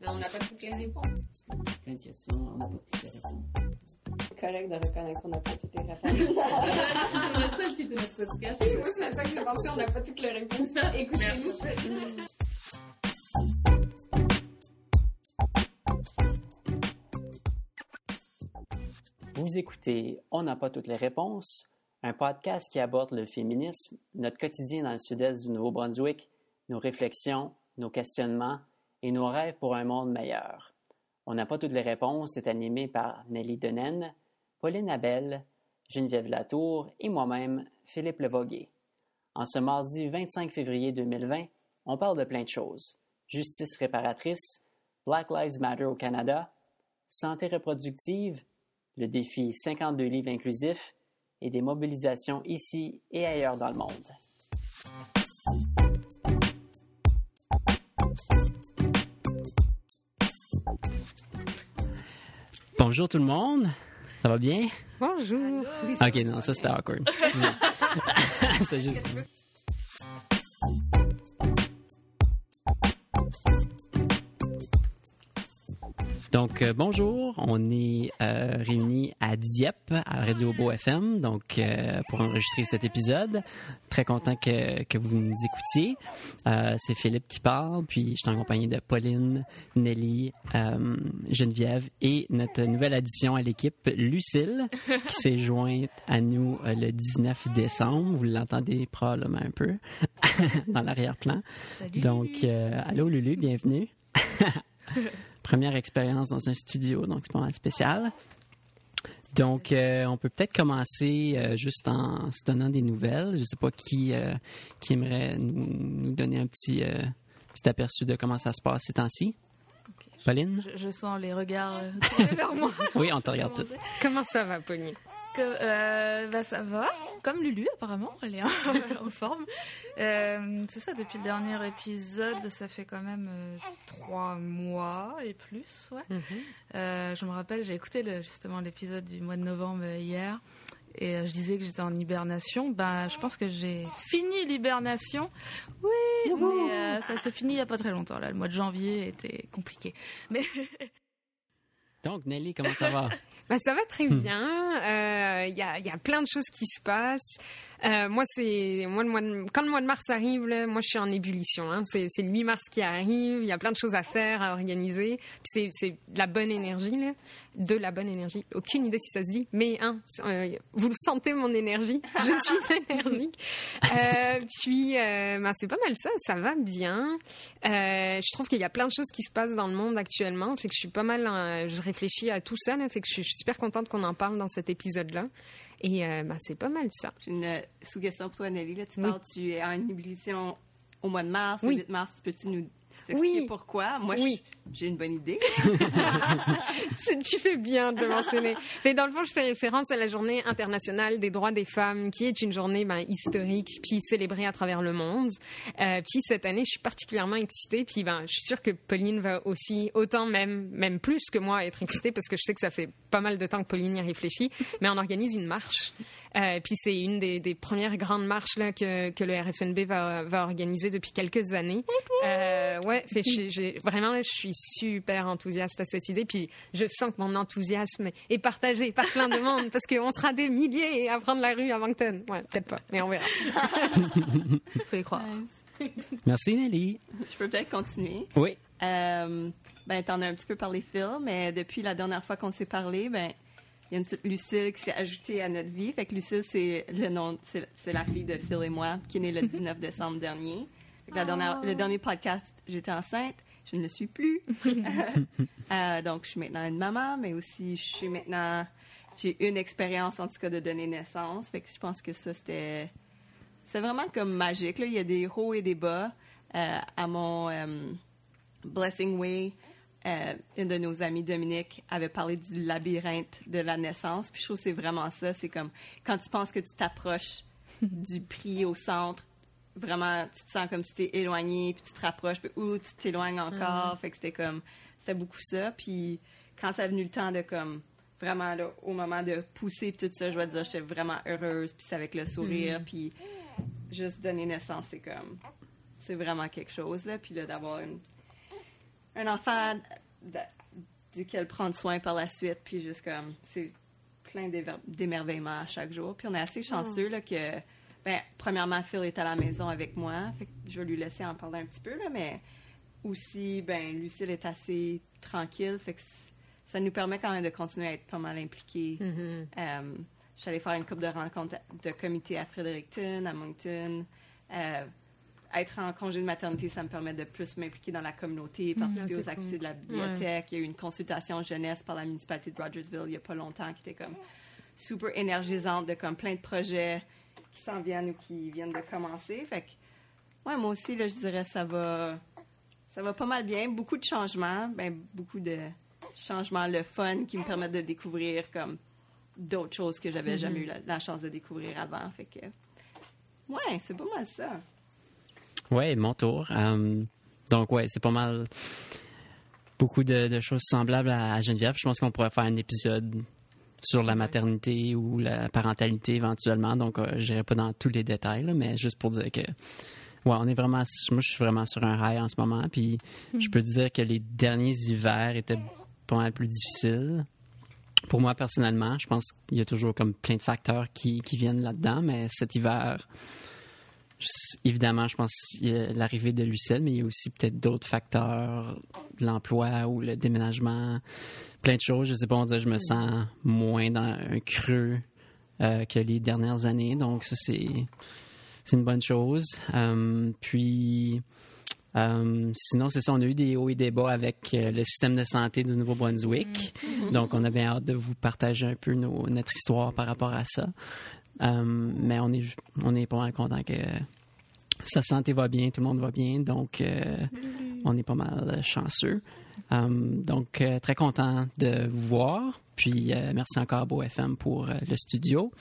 Mais on n'a pas toutes les réponses. Plein de questions, on n'a pas toutes les réponses. C'est correct de reconnaître qu'on n'a pas toutes les réponses. C'est seul qui était notre podcast. Oui, moi, c'est seule que j'ai pensé, on n'a pas toutes les réponses. Écoutez-nous. Vous écoutez On n'a pas toutes les réponses, un podcast qui aborde le féminisme, notre quotidien dans le sud-est du Nouveau-Brunswick, nos réflexions, nos questionnements et nos rêves pour un monde meilleur. On n'a pas toutes les réponses est animé par Nelly Denen, Pauline Abel, Geneviève Latour et moi-même, Philippe Levoguet. En ce mardi 25 février 2020, on parle de plein de choses. Justice réparatrice, Black Lives Matter au Canada, santé reproductive, le défi 52 livres inclusifs et des mobilisations ici et ailleurs dans le monde. Bonjour tout le monde, ça va bien? Bonjour. Ok, non, ça c'était awkward. C'est juste. Donc, euh, bonjour, on est euh, réunis à Dieppe, à Radio Beau FM, donc euh, pour enregistrer cet épisode. Très content que, que vous nous écoutiez. C'est Philippe qui parle, puis je suis en compagnie de Pauline, Nelly, Geneviève et notre nouvelle addition à l'équipe, Lucille, qui s'est jointe à nous le 19 décembre. Vous l'entendez probablement un peu dans l'arrière-plan. Donc, allô Lulu, bienvenue. Première expérience dans un studio, donc c'est pas mal spécial. Donc, euh, on peut peut-être commencer euh, juste en se donnant des nouvelles. Je sais pas qui, euh, qui aimerait nous, nous donner un petit, petit aperçu de comment ça se passe ces temps-ci. Pauline? Je, je sens les regards euh, tournés vers moi. Oui, on te regarde tout. Comment ça va, Pauline? Que, euh, bah, ça va, comme Lulu apparemment, elle est en, en forme. Euh, c'est ça, depuis le dernier épisode, ça fait quand même euh, trois mois et plus. Ouais. Mhm. Euh, je me rappelle, j'ai écouté le, justement l'épisode du mois de novembre hier. Et euh, je disais que j'étais en hibernation. Ben, je pense que j'ai fini l'hibernation. Oui, mais euh, ça s'est fini il n'y a pas très longtemps. Là. Le mois de janvier était compliqué. Mais Donc, Nelly, comment ça va? Bah, ça va très Hmm. bien. Euh, Il y, a, il y a plein de choses qui se passent. Euh, moi, c'est moi, le mois de- quand le mois de mars arrive, là, moi, je suis en ébullition. Hein. C'est c'est le 8 mars qui arrive. Il y a plein de choses à faire, à organiser. Puis C'est c'est de la bonne énergie, là. de la bonne énergie. Aucune idée si ça se dit, mais hein, euh, vous le sentez mon énergie. Je suis énergique. Euh, puis, euh, ben, c'est pas mal ça. Ça va bien. Euh, je trouve qu'il y a plein de choses qui se passent dans le monde actuellement. Fait que je suis pas mal, je réfléchis à tout ça. Là, fait que je suis super contente qu'on en parle dans cet épisode-là. Et euh, ben, c'est pas mal ça. J'ai une euh, sous-question pour toi, Nelly. Là, tu Oui. parles, tu es en ébullition au mois de mars, Oui. le 8 mars. Peux-tu nous Oui. pourquoi? Moi, Oui. j'ai une bonne idée. Tu fais bien de mentionner. Mais dans le fond, je fais référence à la Journée internationale des droits des femmes, qui est une journée ben, historique, puis célébrée à travers le monde. Euh, puis cette année, je suis particulièrement excitée. Puis ben, je suis sûre que Pauline va aussi autant, même même plus que moi, être excitée parce que je sais que ça fait pas mal de temps que Pauline y réfléchit. Mais on organise une marche. Euh, puis c'est une des, des premières grandes marches là, que, que le RFNB va, va organiser depuis quelques années. Euh, ouais, fait, que j'ai- j'ai- vraiment, là, je suis super enthousiaste à cette idée. Puis je sens que mon enthousiasme est partagé par plein de monde parce qu'on sera des milliers à prendre la rue à Moncton. Ouais, peut-être pas, mais on verra. faut y croire. Merci, Nelly. je peux peut-être continuer. Oui. Euh, ben, t'en as un petit peu parlé, Phil, mais depuis la dernière fois qu'on s'est parlé, ben, il y a une petite Lucille qui s'est ajoutée à notre vie. Fait que Lucille, c'est le nom, c'est la fille de Phil et moi, qui est née le 19 décembre dernier. Fait que la dernière, le dernier podcast, j'étais enceinte. Je ne le suis plus. Euh, donc, je suis maintenant une maman, mais aussi, je suis maintenant, j'ai une expérience, en tout cas, de donner naissance. Fait que je pense que ça, c'était, c'est vraiment comme magique. Là. Il y a des hauts et des bas. Euh, à mon euh, Blessing Way, euh, une de nos amies, Dominique, avait parlé du labyrinthe de la naissance. Puis je trouve que c'est vraiment ça. C'est comme quand tu penses que tu t'approches du prix au centre, vraiment, tu te sens comme si tu es éloigné, puis tu te rapproches, puis ou tu t'éloignes encore. Fait que c'était comme, c'était beaucoup ça. Puis quand ça a venu le temps de comme, vraiment, là, au moment de pousser, puis tout ça, je dois te dire, j'étais vraiment heureuse, puis c'est avec le sourire, puis juste donner naissance, c'est comme, c'est vraiment quelque chose, là. Puis là, d'avoir une, un enfant de- duquel prendre soin par la suite, puis juste comme, c'est plein d'éver- d'émerveillement à chaque jour. Puis on est assez chanceux là, que, ben, premièrement, Phil est à la maison avec moi, fait que je vais lui laisser en parler un petit peu, là, mais aussi, ben, Lucille est assez tranquille, fait que ça nous permet quand même de continuer à être pas mal impliqués. Mhm. Euh, allée faire une couple de rencontres de comité à Fredericton, à Moncton. Euh, être en congé de maternité, ça me permet de plus m'impliquer dans la communauté, participer Ah, aux activités cool. de la bibliothèque. Il y a eu une consultation jeunesse par la municipalité de Rogersville il n'y a pas longtemps qui était comme super énergisante de comme plein de projets qui s'en viennent ou qui viennent de commencer. Fait que, ouais, moi aussi, là, je dirais ça va, ça va pas mal bien. Beaucoup de changements, ben, beaucoup de changements, le fun qui me permettent de découvrir comme d'autres choses que j'avais jamais eu la, la chance de découvrir avant. Fait que, ouais, c'est pas mal ça. Ouais, mon tour. Euh, donc, ouais, c'est pas mal beaucoup de, choses semblables à, Geneviève. Je pense qu'on pourrait faire un épisode sur la maternité ou la parentalité éventuellement. Donc, euh, je n'irai pas dans tous les détails, mais juste pour dire que, ouais, on est vraiment, moi, je suis vraiment sur un rail en ce moment. Puis, je peux dire que les derniers hivers étaient pas mal plus difficiles. Pour moi, personnellement, je pense qu'il y a toujours comme plein de facteurs qui, qui viennent là-dedans, mais cet hiver, évidemment, je pense l'arrivée de Lucelle, mais il y a aussi peut-être d'autres facteurs, l'emploi ou le déménagement, plein de choses. Je sais pas, on dirait que je me sens moins dans un creux euh, que les dernières années, donc ça, c'est, c'est une bonne chose. Euh, puis, euh, sinon, c'est ça, on a eu des hauts et des bas avec le système de santé du Nouveau-Brunswick. Donc, on a bien hâte de vous partager un peu nos- notre histoire par rapport à ça. Euh, mais on est, on est pas mal content que sa santé va bien, tout le monde va bien. Donc, euh, on est pas mal chanceux. Euh, donc, euh, très content de vous voir. Puis, euh, merci encore à Beau FM pour le studio.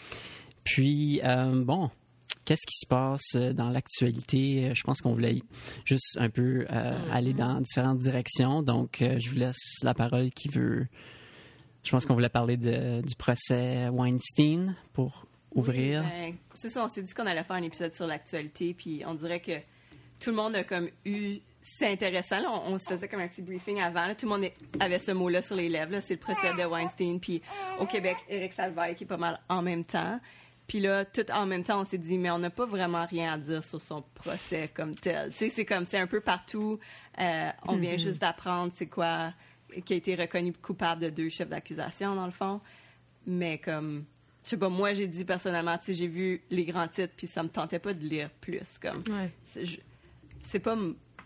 Puis, bon, qu'est-ce qui se passe dans l'actualité? Je pense qu'on voulait juste un peu euh, aller dans différentes directions. Donc, euh, je vous laisse la parole qui veut. Je pense qu'on voulait parler de- du procès Weinstein pour ouvrir. Ben, c'est ça, on s'est dit qu'on allait faire un épisode sur l'actualité, puis on dirait que tout le monde a comme eu. C'est intéressant, là, on, on se faisait comme un petit briefing avant. là, tout le monde avait ce mot-là sur les lèvres. là, C'est le procès de Weinstein, puis au Québec, Éric Salvaille qui est pas mal en même temps. Puis là, tout en même temps, on s'est dit, mais on n'a pas vraiment rien à dire sur son procès comme tel. Tu sais, c'est comme, c'est un peu partout. Euh, on vient juste d'apprendre c'est quoi, qui a été reconnu coupable de deux chefs d'accusation, dans le fond. Mais comme, je sais pas, moi, j'ai dit personnellement, tu sais, j'ai vu les grands titres, puis ça me tentait pas de lire plus. Comme, Ouais. c'est pas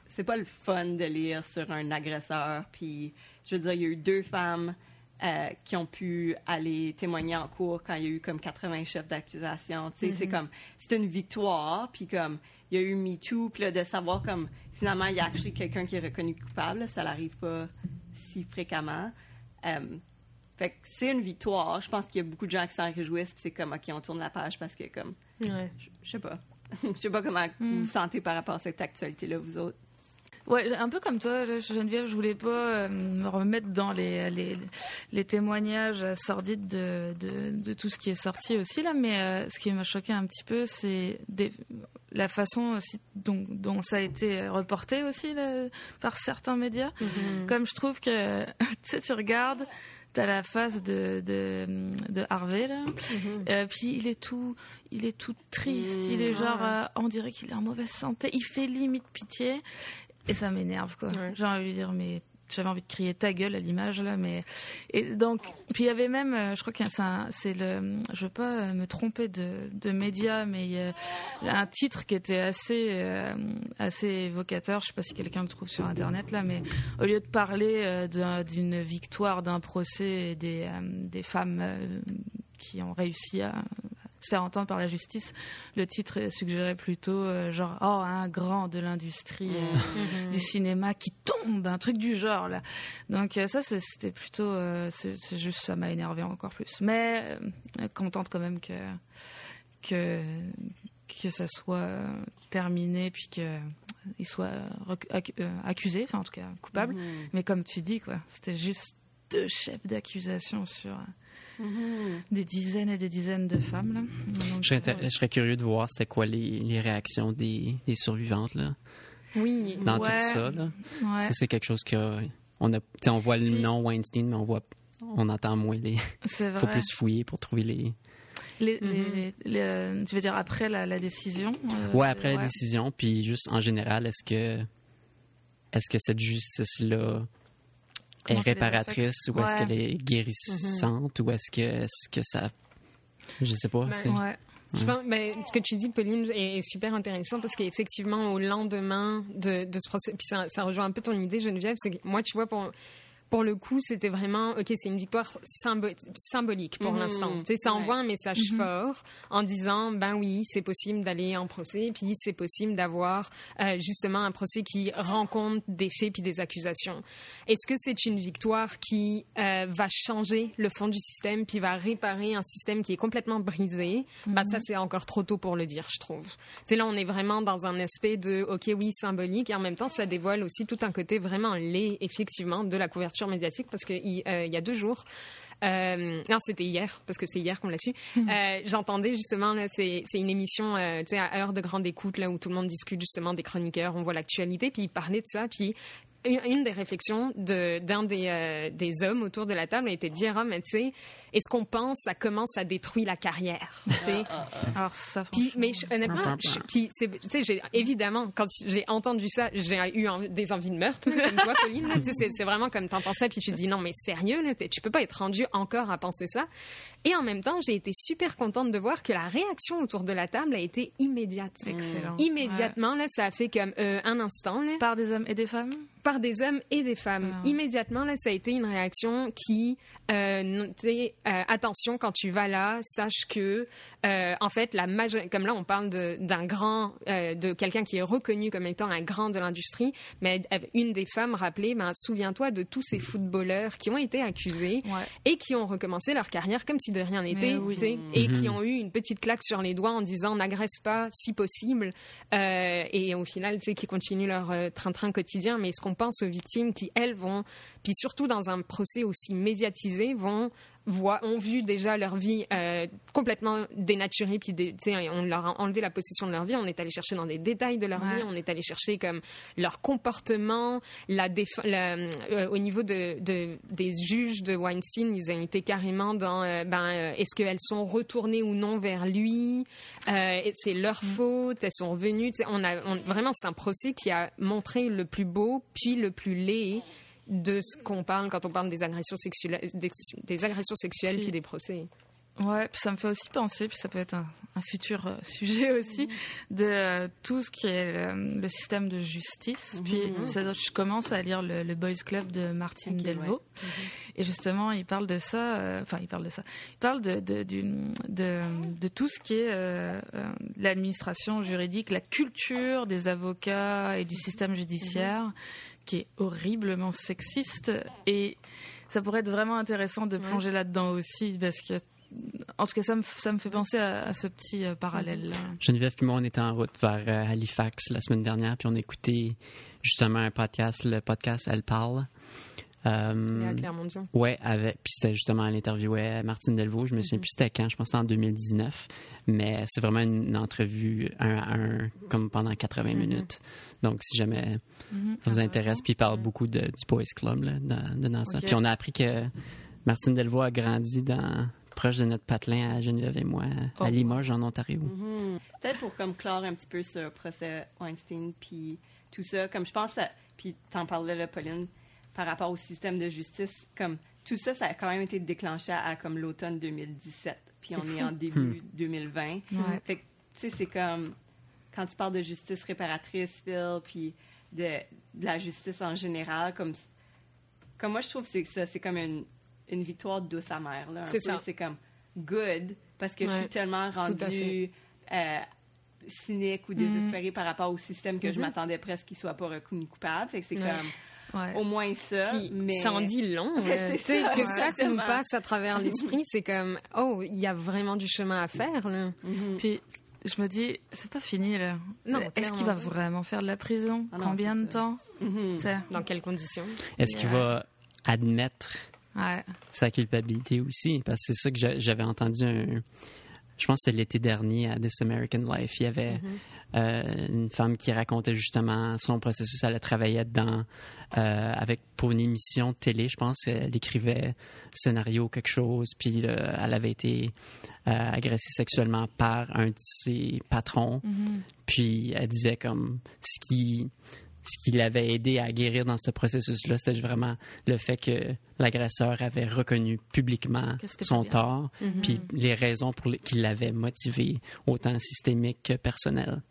c'est pas le fun de lire sur un agresseur puis je veux dire il y a eu deux femmes euh, qui ont pu aller témoigner en cours quand il y a eu comme 80 chefs d'accusation tu sais c'est comme c'est une victoire puis comme il y a eu MeToo puis là, de savoir comme finalement il y a actually quelqu'un qui est reconnu coupable ça n'arrive pas si fréquemment Euh, fait que c'est une victoire je pense qu'il y a beaucoup de gens qui s'en réjouissent puis c'est comme ok on tourne la page parce que comme Ouais. je je sais pas. Je sais pas comment vous vous sentez par rapport à cette actualité-là, vous autres. Ouais, un peu comme toi, Geneviève, je voulais pas euh, me remettre dans les, les, les témoignages sordides de, de, de tout ce qui est sorti aussi, là, mais euh, ce qui m'a choqué un petit peu, c'est des- la façon aussi dont, dont ça a été reporté aussi là, par certains médias. Comme je trouve que, tu sais, tu regardes, t'as la face de, de, de Harvey, là, euh, puis il est tout, il est tout triste, il est genre, euh, on dirait qu'il est en mauvaise santé, il fait limite pitié, et ça m'énerve quoi. Ouais. J'ai envie de lui dire mais j'avais envie de crier ta gueule à l'image là, mais et donc puis il y avait même, euh, je crois que c'est le, je veux pas euh, me tromper de, de médias, mais il y a un titre qui était assez euh, assez évocateur. Je sais pas si quelqu'un le trouve sur internet là, mais au lieu de parler d'un- d'une victoire d'un procès et des des femmes qui ont réussi à se faire entendre par la justice, le titre suggérait plutôt euh, genre oh un grand de l'industrie euh, du cinéma qui tombe, un truc du genre là. Donc euh, ça c'était plutôt euh, c'est juste ça m'a énervé encore plus. Mais euh, contente quand même que que que ça soit terminé puis que il soit accusé, enfin en tout cas coupable. Mais comme tu dis quoi, c'était juste deux chefs d'accusation sur euh, des dizaines et des dizaines de femmes là. Donc, Je serais, inté- je serais curieux de voir c'était quoi les, les réactions des, des survivantes. Là. Oui. dans Ouais. tout ça. Là. Ouais. Ça, c'est quelque chose que on a. tu sais, On voit le nom Weinstein, mais on voit, on entend moins les. C'est vrai. faut plus fouiller pour trouver les. Les- Mhm. les- les- les- tu veux dire après la, la décision euh, Ouais, après la décision, puis juste en général, est-ce que est-ce que cette justice-là est réparatrice ou est-ce qu'elle est guérissante ou est-ce que est-ce que ça je sais pas, Ben, tu sais. Ouais. Je pense, ben, ce que tu dis, Pauline, est, est super intéressant parce qu'effectivement, au lendemain de, de ce procès, puis ça, ça rejoint un peu ton idée, Geneviève, c'est que moi, tu vois, pour, pour le coup, c'était vraiment, OK, c'est une victoire symbo- symbolique pour Mhm. l'instant. Ça Ouais. envoie un message fort en disant, ben oui, c'est possible d'aller en procès, puis c'est possible d'avoir euh, justement un procès qui rend compte des faits puis des accusations. Est-ce que c'est une victoire qui euh, va changer le fond du système puis va réparer un système qui est complètement brisé? Bah, Ça, c'est encore trop tôt pour le dire, je trouve. Tu sais, là, on est vraiment dans un aspect de, OK, oui, symbolique, et en même temps, ça dévoile aussi tout un côté vraiment laid, effectivement, de la couverture médiatique, parce qu'il il y a deux jours, euh, non, c'était hier, parce que c'est hier qu'on l'a su. Euh, J'entendais justement, c'est une émission euh, à heure de grande écoute, là, où tout le monde discute justement des chroniqueurs, on voit l'actualité, puis ils parlaient de ça, puis une, des réflexions de- d'un des, euh, des hommes autour de la table a été de dire, ah, mais tu sais, est-ce qu'on pense ça commence à détruire la carrière tu sais? Alors ça, Puis, mais honnêtement, puis c'est, tu sais, j'ai évidemment quand j'ai entendu ça, j'ai eu en- des envies de meurtre, comme toi, Pauline. là, tu sais, c'est, c'est vraiment comme t'entends ça, puis tu te dis non, mais sérieux, là, tu peux pas être rendu encore à penser ça. Et en même temps, j'ai été super contente de voir que la réaction autour de la table a été immédiate. excellent. Immédiatement, là, ça a fait comme euh, un instant, là. Par des hommes et des femmes? Par des hommes et des femmes. Ah. Immédiatement, là, ça a été une réaction qui, euh, euh, attention quand tu vas là, sache que, en fait, la major- comme là, on parle d'un grand, de quelqu'un qui est reconnu comme étant un grand de l'industrie, mais une des femmes rappelait, ben, souviens-toi de tous ces footballeurs qui ont été accusés Ouais. et qui ont recommencé leur carrière comme si de rien n'était, oui. sais, et qui ont eu une petite claque sur les doigts en disant n'agresse pas si possible, euh, et au final, tu sais, qui continuent leur euh, train-train quotidien. Mais est-ce qu'on pense aux victimes qui, elles, vont, puis surtout dans un procès aussi médiatisé, vont voient, ont vu déjà leur vie euh, complètement dénaturée, puis on leur a enlevé la possession de leur vie, on est allé chercher dans des détails de leur Ouais. vie, on est allé chercher comme leur comportement, la euh, au niveau de, de- des juges de Weinstein, ils ont été carrément dans, euh, ben, euh, est-ce qu'elles sont retournées ou non vers lui, Euh, c'est leur faute, elles sont revenues, on a, on- vraiment c'est un procès qui a montré le plus beau, puis le plus laid de ce qu'on parle quand on parle des agressions sexuelles, des, des agressions sexuelles Puis- puis des procès. Ouais, puis ça me fait aussi penser, puis ça peut être un, un futur euh, sujet aussi, de euh, tout ce qui est le, le système de justice. Puis ça, je commence à lire le, le Boys Club de Martine Delvaux. Et justement, il parle de ça, euh, enfin, il parle de ça. Il parle de, de, d'une- de, de tout ce qui est euh, euh, l'administration juridique, la culture des avocats et du système judiciaire, qui est horriblement sexiste. Et ça pourrait être vraiment intéressant de plonger là-dedans aussi, parce que, en tout cas, ça me, ça me fait penser à, à ce petit euh, parallèle-là. Geneviève puis moi, on était en route vers euh, Halifax la semaine dernière, puis on écoutait justement un podcast, le podcast Elle parle. Euh. Ouais, avec puis c'était justement elle interviewait Martine Delvaux, je me souviens plus c'était quand, je pense que c'était en 2019, mais c'est vraiment une entrevue un à un comme pendant 80 minutes. Donc si jamais Mhm, ça vous intéresse, puis il parle beaucoup de, du Boys Club là, dans, de- dans ça. Puis on a appris que Martine Delvaux a grandi dans proche de notre patelin à Geneviève et moi, Oh. à Limoges en Ontario. Mhm. Peut-être pour comme clore un petit peu ce procès Weinstein, puis tout ça, comme je pense, à- puis t'en parlais là, Pauline, par rapport au système de justice, comme tout ça, ça a quand même été déclenché à, comme l'automne 2017, puis on est en début 2020. Ouais. Fait que, tu sais, c'est comme, quand tu parles de justice réparatrice, Phil, puis de, de la justice en général, comme, comme moi, je trouve que c'est ça, c'est comme une, une victoire douce amère, là. un C'est ça. C'est comme good, parce que je suis tellement à rendu euh, cynique ou désespérée par rapport au système que je m'attendais presque qu'il soit pas reconnu coupable. Fait que c'est Ouais. comme, Ouais. au moins ça, Puis, mais... Ça en dit long. Euh, c'est tu sais, ça, que ouais. ça, ça nous passe à travers l'esprit, c'est comme, oh, il y a vraiment du chemin à faire. Là. Mhm. Puis je me dis, c'est pas fini là. Non, Est-ce qu'il va vraiment faire de la prison? Ah non, Combien de ça. temps? Tu sais, Dans quelles conditions? Est-ce qu'il va admettre Ouais. sa culpabilité aussi? Parce que c'est ça que j'a- j'avais entendu un, je pense que c'était l'été dernier à This American Life. Il y avait euh, une femme qui racontait justement son processus. Elle travaillait dedans euh, avec, pour une émission de télé, je pense. Elle écrivait scénario, quelque chose, puis euh, elle avait été euh, agressée sexuellement par un de ses patrons. Puis elle disait comme ce qui ce qui l'avait aidé à guérir dans ce processus-là, c'était vraiment le fait que l'agresseur avait reconnu publiquement son tort, puis les raisons pour les- qui l'avaient motivé, autant systémiques que personnelles.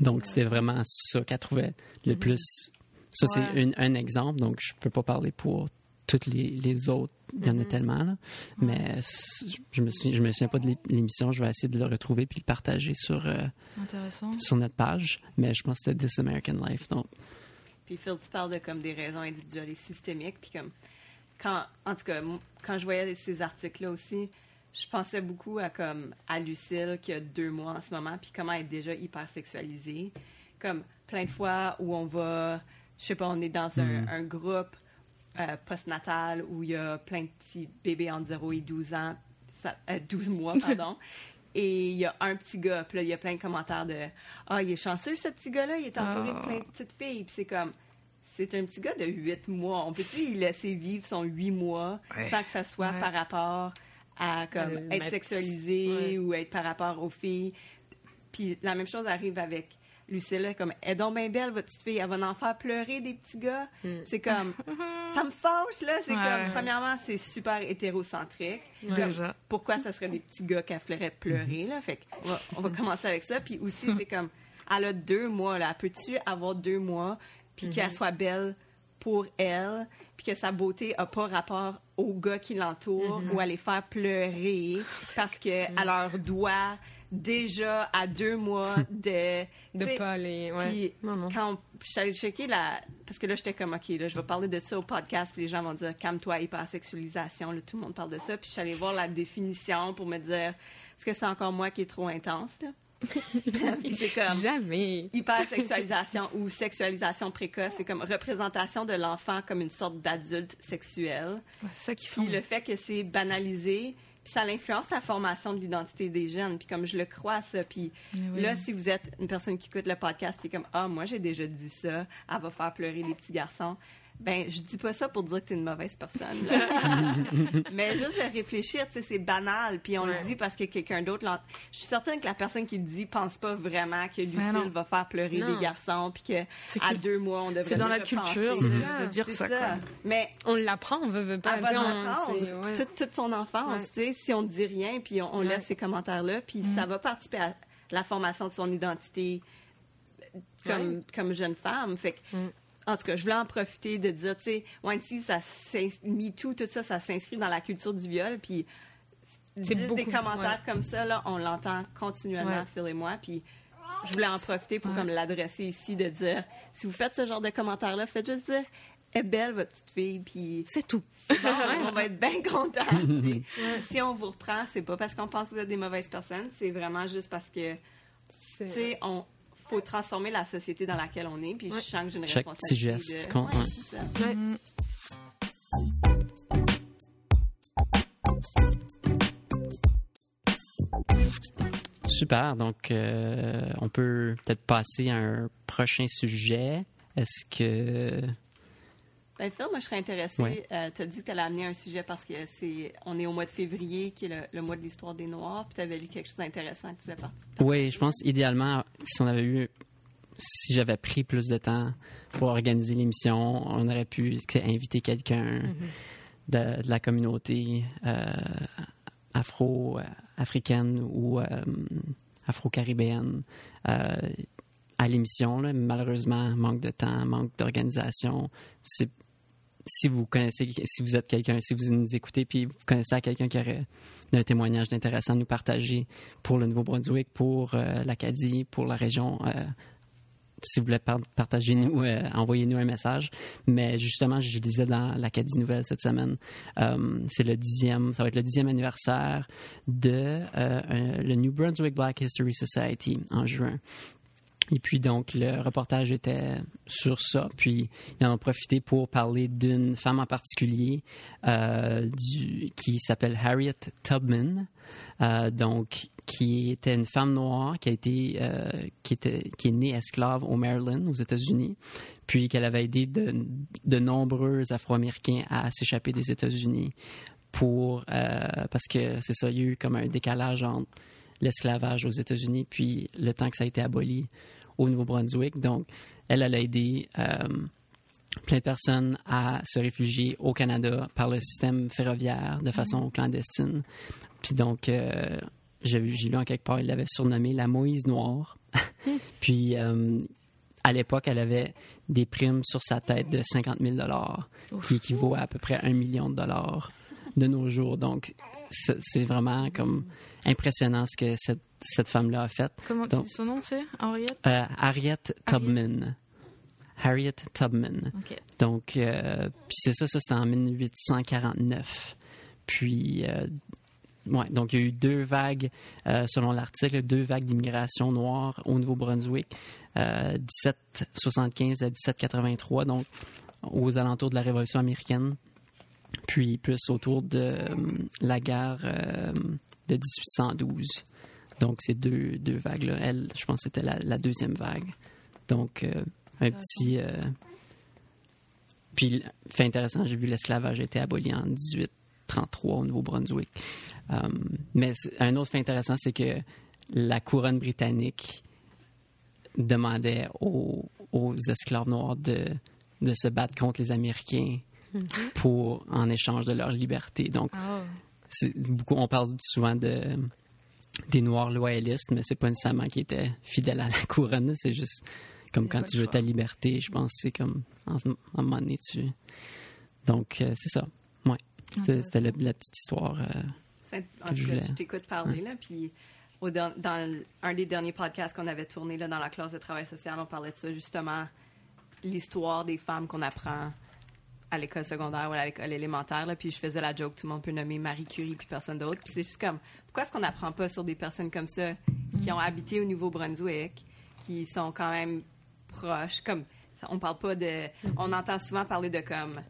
Donc, c'était vraiment ça qu'elle trouvait le plus. Ça, Ouais. c'est un exemple, donc je peux pas parler pour toutes les, les autres. Il y en a tellement, là. Mais c- je me, souviens, je me souviens pas de l'é- l'émission. Je vais essayer de le retrouver puis le partager sur, euh, sur notre page. Mais je pense que c'était This American Life. Donc, Puis Phil, tu parles de comme des raisons individuelles et systémiques. Puis comme quand, en tout cas, quand je voyais ces articles-là aussi, je pensais beaucoup à comme à Lucille qui a deux mois en ce moment, puis comment elle est déjà hyper sexualisée. Comme plein de fois où on va, je sais pas, on est dans un, un groupe euh, postnatal où il y a plein de petits bébés entre 0 et 12 ans, ça- euh, 12 mois, pardon. Et il y a un petit gars, puis là, il y a plein de commentaires de Ah, il est chanceux, ce petit gars-là, il est entouré de Ah. plein de petites filles. Puis c'est comme, c'est un petit gars de 8 mois. On peut-tu y laisser vivre son 8 mois Ouais. sans que ça soit Ouais. par rapport à comme le être sexualisé Ouais. ou être par rapport aux filles? Puis la même chose arrive avec Lucilla, comme, elle est donc bien belle, votre petite fille, elle va en faire pleurer des petits gars. C'est comme, ça me fâche, là. C'est Ouais. comme, premièrement, c'est super hétérocentrique. Comme, Déjà. pourquoi ça serait des petits gars qu'elle ferait pleurer, là? Fait va, on va commencer avec ça. Puis aussi, c'est comme, elle a deux mois, là. Peux-tu avoir deux mois, puis qu'elle soit belle pour elle, puis que sa beauté a pas rapport aux gars qui l'entourent ou à les faire pleurer parce qu'elle leur doit déjà à deux mois de... De pas aller. Ouais. puis Non, non. quand on- je suis allée checker la. Parce que là, j'étais comme, OK, là, je vais parler de ça au podcast, puis les gens vont dire, calme-toi, hypersexualisation, là, tout le monde parle de ça. Puis je suis allée voir la définition pour me dire, est-ce que c'est encore moi qui est trop intense, là? Puis c'est comme. Jamais. Hypersexualisation ou sexualisation précoce, c'est comme représentation de l'enfant comme une sorte d'adulte sexuel. Ouais, c'est ça qu'ils font. Puis le fait que c'est banalisé, puis ça influence la formation de l'identité des jeunes. Puis comme je le crois à ça, puis oui. là, si vous êtes une personne qui écoute le podcast, puis comme ah moi j'ai déjà dit ça, elle va faire pleurer les petits garçons. Ben, je dis pas ça pour dire que t'es une mauvaise personne. là. Mais juste de réfléchir, tu sais, c'est banal. Puis on Ouais. le dit parce que quelqu'un d'autre. Je suis certaine que la personne qui le dit pense pas vraiment que. Lucille va faire pleurer Non. des garçons, puis que à deux mois on devrait. C'est dans la culture penser. de, dire ça. Mais On l'apprend, on veut, veut pas. elle va Tu l'entendre ouais. toute, toute son enfance, Ouais. tu sais, si on ne dit rien, puis on, on Ouais. laisse ces commentaires-là, puis ça va participer à la formation de son identité comme, Ouais. comme jeune femme. Fait que, Mm. En tout cas, je voulais en profiter de dire, tu sais, Wancy, ça MeToo, tout ça, ça s'inscrit dans la culture du viol, puis C'est juste des commentaires comme ça, là, on l'entend continuellement, Ouais. Phil et moi, puis je voulais en profiter pour Ouais. comme l'adresser ici, de dire, si vous faites ce genre de commentaires-là, faites juste dire, est belle votre petite fille, puis C'est tout. Bon, on va être bien contents. tu sais. Si on vous reprend, c'est pas parce qu'on pense que vous êtes des mauvaises personnes, c'est vraiment juste parce que, tu sais, on faut transformer la société dans laquelle on est. Puis je sens que j'ai une Chaque responsabilité. petit geste de... Ouais, ça. Ouais. Super. Donc, euh, on peut peut-être passer à un prochain sujet. Est-ce que. Ben, Phil, moi, je serais intéressée. Ouais. tu as dit que tu allais amener un sujet parce que c'est on est au mois de février, qui est le, le mois de l'histoire des Noirs. Puis tu avais lu quelque chose d'intéressant que tu voulais. Oui, je pense idéalement, si on avait eu. Si j'avais pris plus de temps pour organiser l'émission, on aurait pu inviter quelqu'un de, de la communauté euh, afro-africaine ou euh, afro-caribéenne euh, à l'émission. Malheureusement, manque de temps, manque d'organisation. C'est si vous connaissez, si vous êtes quelqu'un, si vous nous écoutez, puis vous connaissez quelqu'un qui aurait un témoignage d'intéressant à nous partager pour le Nouveau-Brunswick, pour euh, l'Acadie, pour la région, euh, si vous voulez par- partager nous, euh, envoyez-nous un message. Mais justement, je disais dans l'Acadie Nouvelle cette semaine, euh, c'est le dixième, ça va être le dixième anniversaire de euh, le New Brunswick Black History Society en juin. Et puis donc, le reportage était sur ça. Puis, ils en ont profité pour parler d'une femme en particulier euh, qui s'appelle Harriet Tubman. Euh, donc, qui était une femme noire qui a été euh, qui est née esclave au Maryland aux États-Unis, puis qu'elle avait aidé de, de nombreux Afro-Américains à s'échapper des États-Unis pour parce que c'est ça, il y a eu comme un décalage entre l'esclavage aux États-Unis puis le temps que ça a été aboli au Nouveau-Brunswick. Donc, elle, elle a aidé euh, plein de personnes à se réfugier au Canada par le système ferroviaire de façon clandestine. Puis donc, euh, j'ai vu- j'ai lu en quelque part, il l'avait surnommée la Moïse Noire. Puis, euh, à l'époque, elle avait des primes sur sa tête de 50 000 qui équivaut à à peu près un million de dollars de nos jours. Donc, c'est vraiment comme impressionnant ce que cette, cette femme-là a fait. Comment tu Donc- dis son nom, c'est? Henriette? Euh, Harriet Tubman. Harriet Tubman. Donc, euh, puis c'est ça, ça c'était en 1849. Puis, euh, ouais, donc il y a eu deux vagues, euh, selon l'article, deux vagues d'immigration noire au Nouveau-Brunswick, euh, 1775 à 1783, donc aux alentours de la Révolution américaine, puis plus autour de euh, la guerre euh, de 1812. Donc, ces deux, deux vagues-là, elle, je pense que c'était la, la deuxième vague. Donc, euh, un petit... puis, fait intéressant, j'ai vu l'esclavage a été aboli en 1833 au Nouveau-Brunswick. Mais un autre fait intéressant, c'est que la couronne britannique demandait aux, aux esclaves noirs de, de se battre contre les Américains pour en échange de leur liberté. Donc, c'est beaucoup, on parle souvent de des Noirs loyalistes, mais c'est pas nécessairement qui étaient fidèles à la couronne. C'est juste comme quand tu veux ta liberté. Je pense que c'est comme en à un moment donné, tu. Donc, euh, c'est ça. Ouais. C'était la, la petite histoire. euh, En que je tout cas, voulais. je t'écoute parler, là, puis au- dans, dans un des derniers podcasts qu'on avait tourné là, dans la classe de travail social, on parlait de ça, justement, l'histoire des femmes qu'on apprend à l'école secondaire ou à l'école élémentaire, là, puis je faisais la joke, tout le monde peut nommer Marie Curie puis personne d'autre, puis c'est juste comme, pourquoi est-ce qu'on n'apprend pas sur des personnes comme ça qui ont habité au Nouveau-Brunswick, qui sont quand même proches, comme, on parle pas de, on entend souvent parler de comme,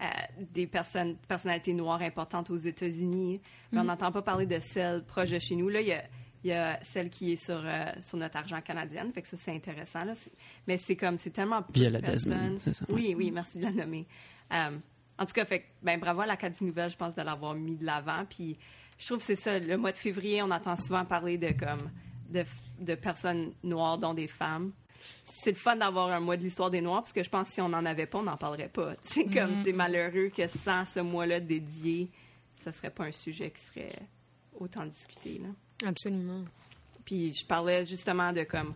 euh, des personnes, personnalités noires importantes aux États-Unis, mais on n'entend pas parler de celles proches de chez nous. Là, il y a, y a celle qui est sur, euh, sur notre argent canadien, fait que ça, c'est intéressant. Là. Mais c'est comme, c'est tellement de Viola Desmond, c'est ça. Oui, oui, merci de la nommer. Euh, en tout cas, fait, ben, bravo à l'Acadie Nouvelle, je pense, de l'avoir mis de l'avant. Puis je trouve que c'est ça, le mois de février, on entend souvent parler de, comme, de, de personnes noires, dont des femmes. C'est le fun d'avoir un mois de l'histoire des Noirs, parce que je pense que si on n'en avait pas, on n'en parlerait pas. C'est comme, c'est malheureux que sans ce mois-là dédié, ça serait pas un sujet qui serait autant discuté. Là. Absolument. Puis je parlais justement de comme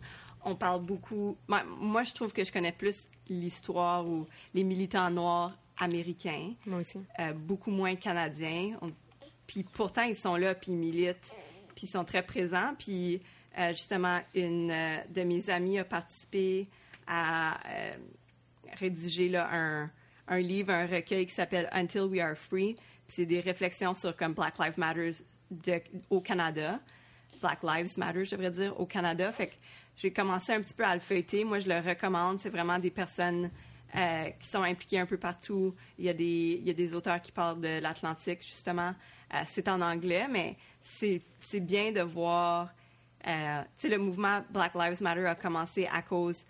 on parle beaucoup. Moi, moi, je trouve que je connais plus l'histoire ou les militants noirs américains, Moi aussi. euh, beaucoup moins canadiens. On- puis pourtant ils sont là, puis ils militent, puis ils sont très présents. Puis euh, justement, une euh, de mes amies a participé à rédiger là, un, un livre, un recueil qui s'appelle Until We Are Free. Puis c'est des réflexions sur comme Black Lives Matter au Canada. Black Lives Matter, je devrais dire, au Canada. Fait que j'ai commencé un petit peu à le feuilleter. Moi, je le recommande. C'est vraiment des personnes euh, qui sont impliquées un peu partout. Il y a des, il y a des auteurs qui parlent de l'Atlantique, justement. Euh, c'est en anglais, mais c'est bien de voir... euh, tu sais, le mouvement Black Lives Matter a commencé à cause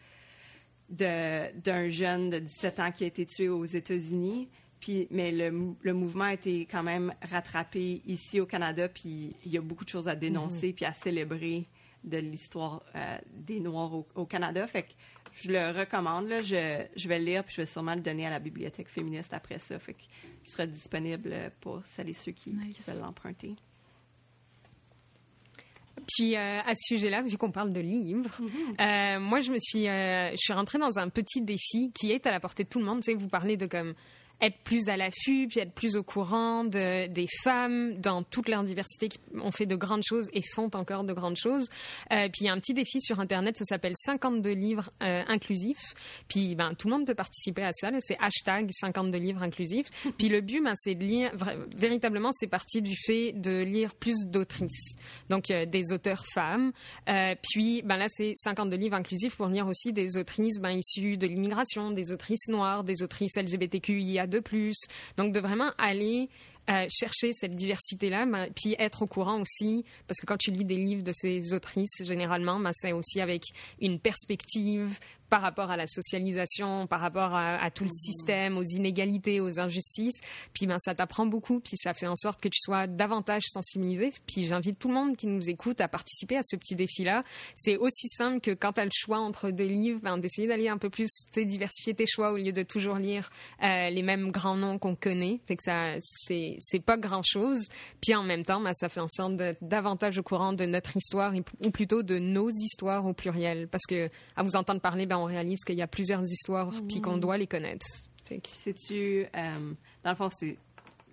d'un jeune de 17 ans qui a été tué aux États-Unis. Puis, mais le, le mouvement a été quand même rattrapé ici au Canada, puis il y a beaucoup de choses à dénoncer puis à célébrer de l'histoire euh, des Noirs au, au Canada. Fait que je le recommande. Là. Je, je vais le lire, puis je vais sûrement le donner à la bibliothèque féministe après ça. Fait que il sera disponible pour celles et ceux qui, Nice. qui veulent l'emprunter. Puis euh, à ce sujet-là, vu qu'on parle de livres, euh, moi je me suis, euh, je suis rentrée dans un petit défi qui est à la portée de tout le monde. Tu sais, vous parlez de comme être plus à l'affût, puis être plus au courant de, des femmes dans toute leur diversité qui ont fait de grandes choses et font encore de grandes choses. Euh, puis il y a un petit défi sur Internet, ça s'appelle 52 livres euh, inclusifs. Puis ben, tout le monde peut participer à ça. C'est hashtag 52 livres inclusifs. Puis le but, ben, c'est de lire, véritablement, c'est parti du fait de lire plus d'autrices. Donc euh, des auteurs femmes. Euh, puis ben, là, c'est 52 livres inclusifs pour lire aussi des autrices ben, issues de l'immigration, des autrices noires, des autrices LGBTQIA2+. Donc de vraiment aller euh, chercher cette diversité-là, puis être au courant aussi, parce que quand tu lis des livres de ces autrices, généralement, ben, c'est aussi avec une perspective par rapport à la socialisation, par rapport à, tout le système, aux inégalités, aux injustices. Puis ben ça t'apprend beaucoup, puis ça fait en sorte que tu sois davantage sensibilisé. Puis j'invite tout le monde qui nous écoute à participer à ce petit défi-là. C'est aussi simple que quand tu as le choix entre deux livres, ben, d'essayer d'aller un peu plus, diversifier tes choix au lieu de toujours lire euh, les mêmes grands noms qu'on connaît. Fait que ça, c'est, c'est pas grand-chose. Puis en même temps, ben, ça fait en sorte d'être davantage au courant de notre histoire, ou plutôt de nos histoires au pluriel. Parce que à vous entendre parler, ben, on réalise qu'il y a plusieurs histoires puis qu'on mhm. doit les connaître. C'est-tu, euh, dans le fond, c'est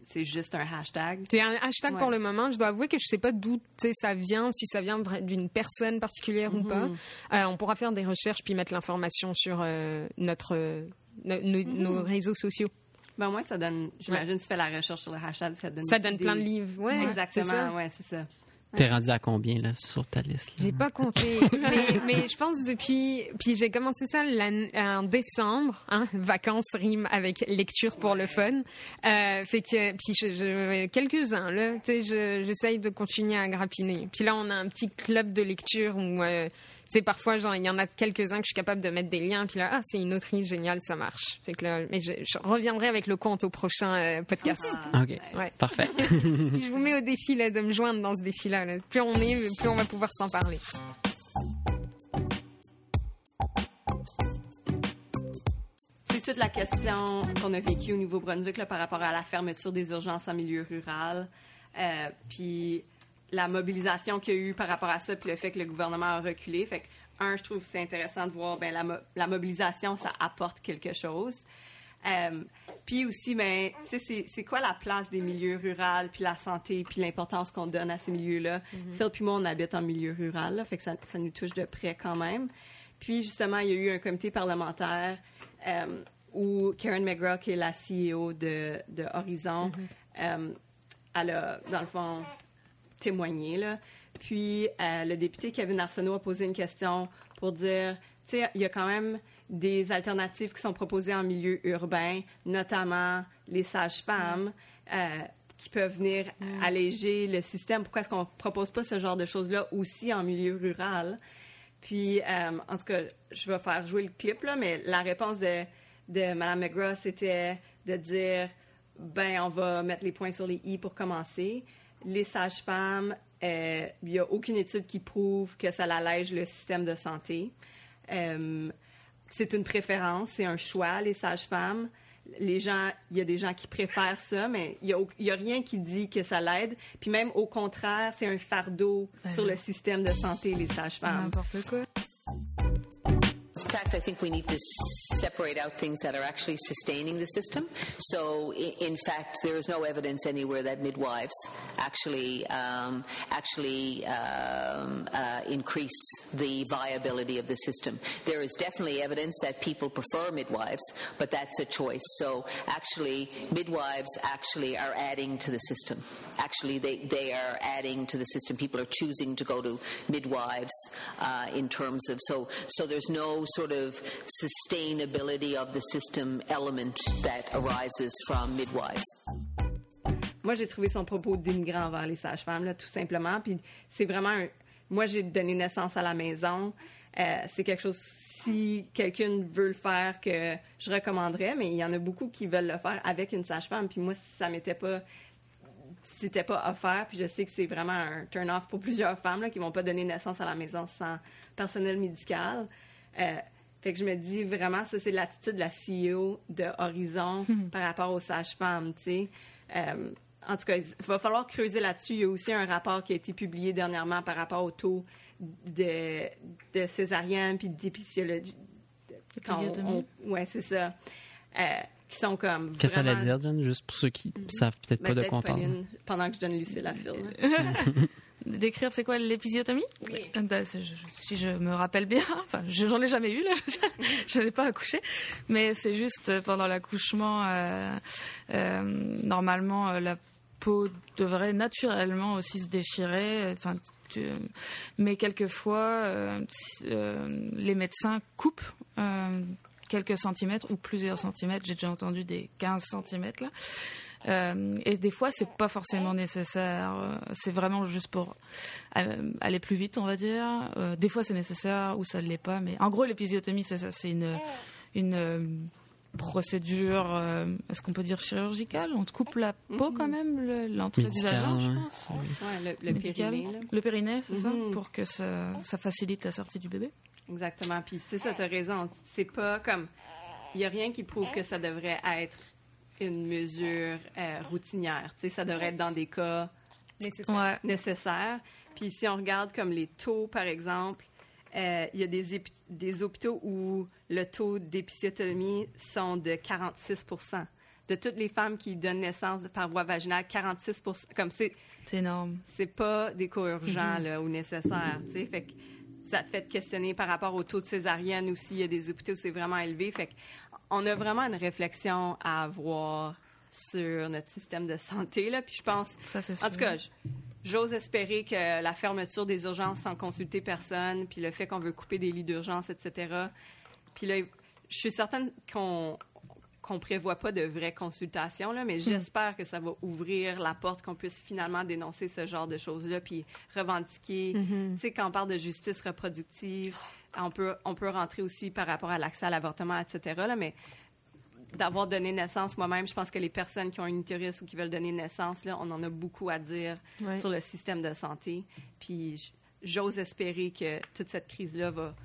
c'est juste un hashtag? C'est un hashtag pour le moment. Je dois avouer que je sais pas d'où ça vient, si ça vient d'une personne particulière ou pas. Mhm. Euh, on pourra faire des recherches puis mettre l'information sur euh, notre mhm. nos réseaux sociaux. Ben moi, ça donne. J'imagine, si tu fais la recherche sur le hashtag, ça donne. Ça donne plein de livres. Ouais, exactement. Ouais, c'est ça. T'es rendu à combien là sur ta liste J'ai pas compté, mais, je pense depuis puis j'ai commencé ça en décembre, hein, vacances rime avec lecture pour le fun. Euh, fait que puis je, quelques uns là, tu sais, j'essaye de continuer à grappiner. Puis là on a un petit club de lecture où euh, c'est parfois, genre, il y en a quelques-uns que je suis capable de mettre des liens, puis là, ah, c'est une autrice géniale, ça marche. Fait que là, mais je, reviendrai avec le compte au prochain euh, podcast. Ah, ok, parfait. je vous mets au défi là, de me joindre dans ce défi-là. Plus on est, plus on va pouvoir s'en parler. C'est toute la question qu'on a vécue au Nouveau-Brunswick par rapport à la fermeture des urgences en milieu rural. Euh, puis la mobilisation qu'il y a eu par rapport à ça, puis le fait que le gouvernement a reculé. Fait que, un, je trouve que c'est intéressant de voir, ben, la, la, mobilisation, ça apporte quelque chose. Euh, puis aussi, ben, c'est quoi la place des milieux ruraux, puis la santé, puis l'importance qu'on donne à ces milieux-là? Mm-hmm. Phil puis moi, on habite en milieu rural, là, fait que ça, ça, nous touche de près quand même. Puis justement, il y a eu un comité parlementaire euh, où Karen McGraw, qui est la CEO de, de Horizon, mm-hmm. euh, elle a, dans le fond, témoigner. Là. Puis euh, le député Kevin Arsenault a posé une question pour dire, tu sais, il y a quand même des alternatives qui sont proposées en milieu urbain, notamment les sages-femmes. Euh, qui peuvent venir mm. alléger le système. Pourquoi est-ce qu'on ne propose pas ce genre de choses-là aussi en milieu rural? Puis, euh, en tout cas, je vais faire jouer le clip, là, mais la réponse de, de Mme McGraw, c'était de dire, ben, on va mettre les points sur les i pour commencer les sages-femmes, euh, il n'y a aucune étude qui prouve que ça allège le système de santé. Euh, c'est une préférence, c'est un choix, les sages-femmes. Les gens, il y a des gens qui préfèrent ça, mais il n'y a, a, rien qui dit que ça l'aide. Puis même au contraire, c'est un fardeau sur le système de santé, les sages-femmes. N'importe quoi. Fact, I think we need to separate out things that are actually sustaining the system. So, in, fact, there is no evidence anywhere that midwives actually um, actually um, uh, increase the viability of the system. There is definitely evidence that people prefer midwives, but that's a choice. So, actually, midwives actually are adding to the system. Actually, they, they are adding to the system. People are choosing to go to midwives uh, in terms of so so. There's no sort sort of sustainability of the system element that arises from midwives? Moi, j'ai trouvé son propos dénigrant envers les sages-femmes, tout simplement. Puis c'est vraiment un... Moi, j'ai donné naissance à la maison. Euh, c'est quelque chose, si quelqu'un veut le faire, que je recommanderais, mais il y en a beaucoup qui veulent le faire avec une sage-femme. Puis moi, ça m'était pas c'était pas offert, puis je sais que c'est vraiment un turn-off pour plusieurs femmes là, qui vont pas donner naissance à la maison sans personnel médical. Euh, fait que je me dis vraiment, ça, c'est l'attitude de la CEO de Horizon par rapport aux sages-femmes, tu sais. Euh, en tout cas, il va falloir creuser là-dessus. Il y a aussi un rapport qui a été publié dernièrement par rapport au taux de, de césarienne puis d'épisiologie. Oui, c'est ça. Euh, qui sont comme. Qu'est-ce que ça veut dire, John, juste pour ceux qui ne savent peut-être pas de quoi on parle? Pendant que je donne Lucille la file. décrire c'est quoi l'épisiotomie oui. Euh, si je me rappelle bien, enfin j'en ai jamais eu là, je n'ai pas accouché, mais c'est juste euh, pendant l'accouchement, euh, euh, normalement la peau devrait naturellement aussi se déchirer, enfin, mais quelquefois les médecins coupent quelques centimètres ou plusieurs centimètres. J'ai déjà entendu des 15 centimètres là. Euh, et des fois, c'est pas forcément nécessaire. Euh, C'est vraiment juste pour euh, aller plus vite, on va dire. Euh, des fois, c'est nécessaire ou ça ne l'est pas. Mais en gros, l'épisiotomie, c'est ça. C'est une, une euh, procédure, euh, est-ce qu'on peut dire chirurgicale? On te coupe la peau quand même, le- l'entrée du vagin, je pense? Ouais, le, le Médical. périnée, là. Le périnée, c'est ça Mhm. Pour que ça, ça facilite la sortie du bébé? Exactement. Puis c'est ça, t'as raison. C'est pas comme. Il n'y a rien qui prouve que ça devrait être une mesure euh, routinière. Tu sais, ça devrait être dans des cas. Ouais. nécessaires. Puis si on regarde comme les taux, par exemple, euh, il y a des, hôpitaux où le taux d'épisiotomie sont de 46 De toutes les femmes qui donnent naissance par voie vaginale, 46 Comme c'est C'est énorme. c'est pas des cas urgents là, ou nécessaires. tu sais. Fait que ça te fait te questionner par rapport au taux de césarienne aussi. Il y a des hôpitaux où c'est vraiment élevé. Fait que on a vraiment une réflexion à avoir sur notre système de santé. Là. Puis je pense, Ça, en tout cas, j'ose espérer que la fermeture des urgences sans consulter personne, puis le fait qu'on veut couper des lits d'urgence, etc. Puis là, je suis certaine qu'on qu'on prévoit pas de vraies consultations, là, mais j'espère que ça va ouvrir la porte qu'on puisse finalement dénoncer ce genre de choses-là, puis revendiquer. Tu sais, quand on parle de justice reproductive, on peut, on peut rentrer aussi par rapport à l'accès à l'avortement, etc., là, mais d'avoir donné naissance moi-même, je pense que les personnes qui ont une utérus ou qui veulent donner naissance, là, on en a beaucoup à dire Ouais. sur le système de santé. Puis j'ose espérer que toute cette crise-là va,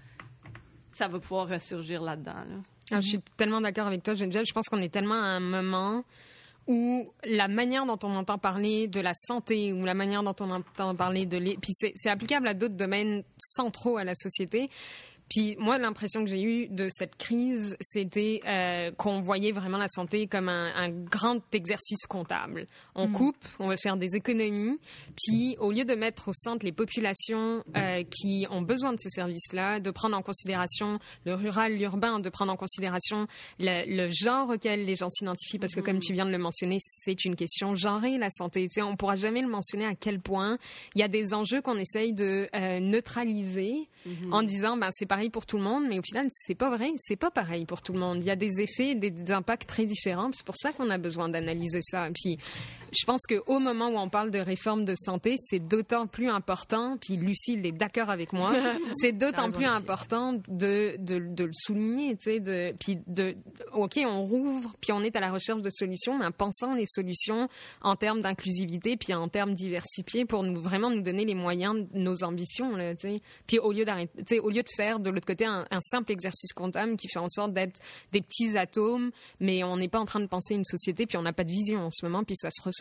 ça va pouvoir ressurgir là-dedans. là. Ah, je suis tellement d'accord avec toi, Geneviève. Je pense qu'on est tellement à un moment où la manière dont on entend parler de la santé ou la manière dont on entend parler de puis c'est applicable à d'autres domaines centraux à la société. Puis moi, l'impression que j'ai eue de cette crise, c'était euh, qu'on voyait vraiment la santé comme un, un grand exercice comptable. On coupe, on veut faire des économies, puis au lieu de mettre au centre les populations euh, qui ont besoin de ces services-là, de prendre en considération le rural, l'urbain, de prendre en considération le, le genre auquel les gens s'identifient, parce que comme tu viens de le mentionner, c'est une question genrée, la santé. Tu sais, on pourra jamais le mentionner à quel point il y a des enjeux qu'on essaye de euh, neutraliser en disant ben c'est pareil pour tout le monde mais au final c'est pas vrai c'est pas pareil pour tout le monde. Il y a des effets des, impacts très différents. C'est pour ça qu'on a besoin d'analyser ça. Et je pense qu'au moment où on parle de réforme de santé c'est d'autant plus important puis Lucille est d'accord avec moi c'est d'autant plus important de, de, de le souligner tu sais de puis de ok on rouvre puis on est à la recherche de solutions mais en pensant les solutions en termes d'inclusivité puis en termes diversifiés pour nous vraiment nous donner les moyens de nos ambitions là, tu sais. puis au lieu d'arrêter tu sais, au lieu de faire de l'autre côté un, un simple exercice comptable qui fait en sorte d'être des petits atomes mais on n'est pas en train de penser une société puis on n'a pas de vision en ce moment puis ça se ressent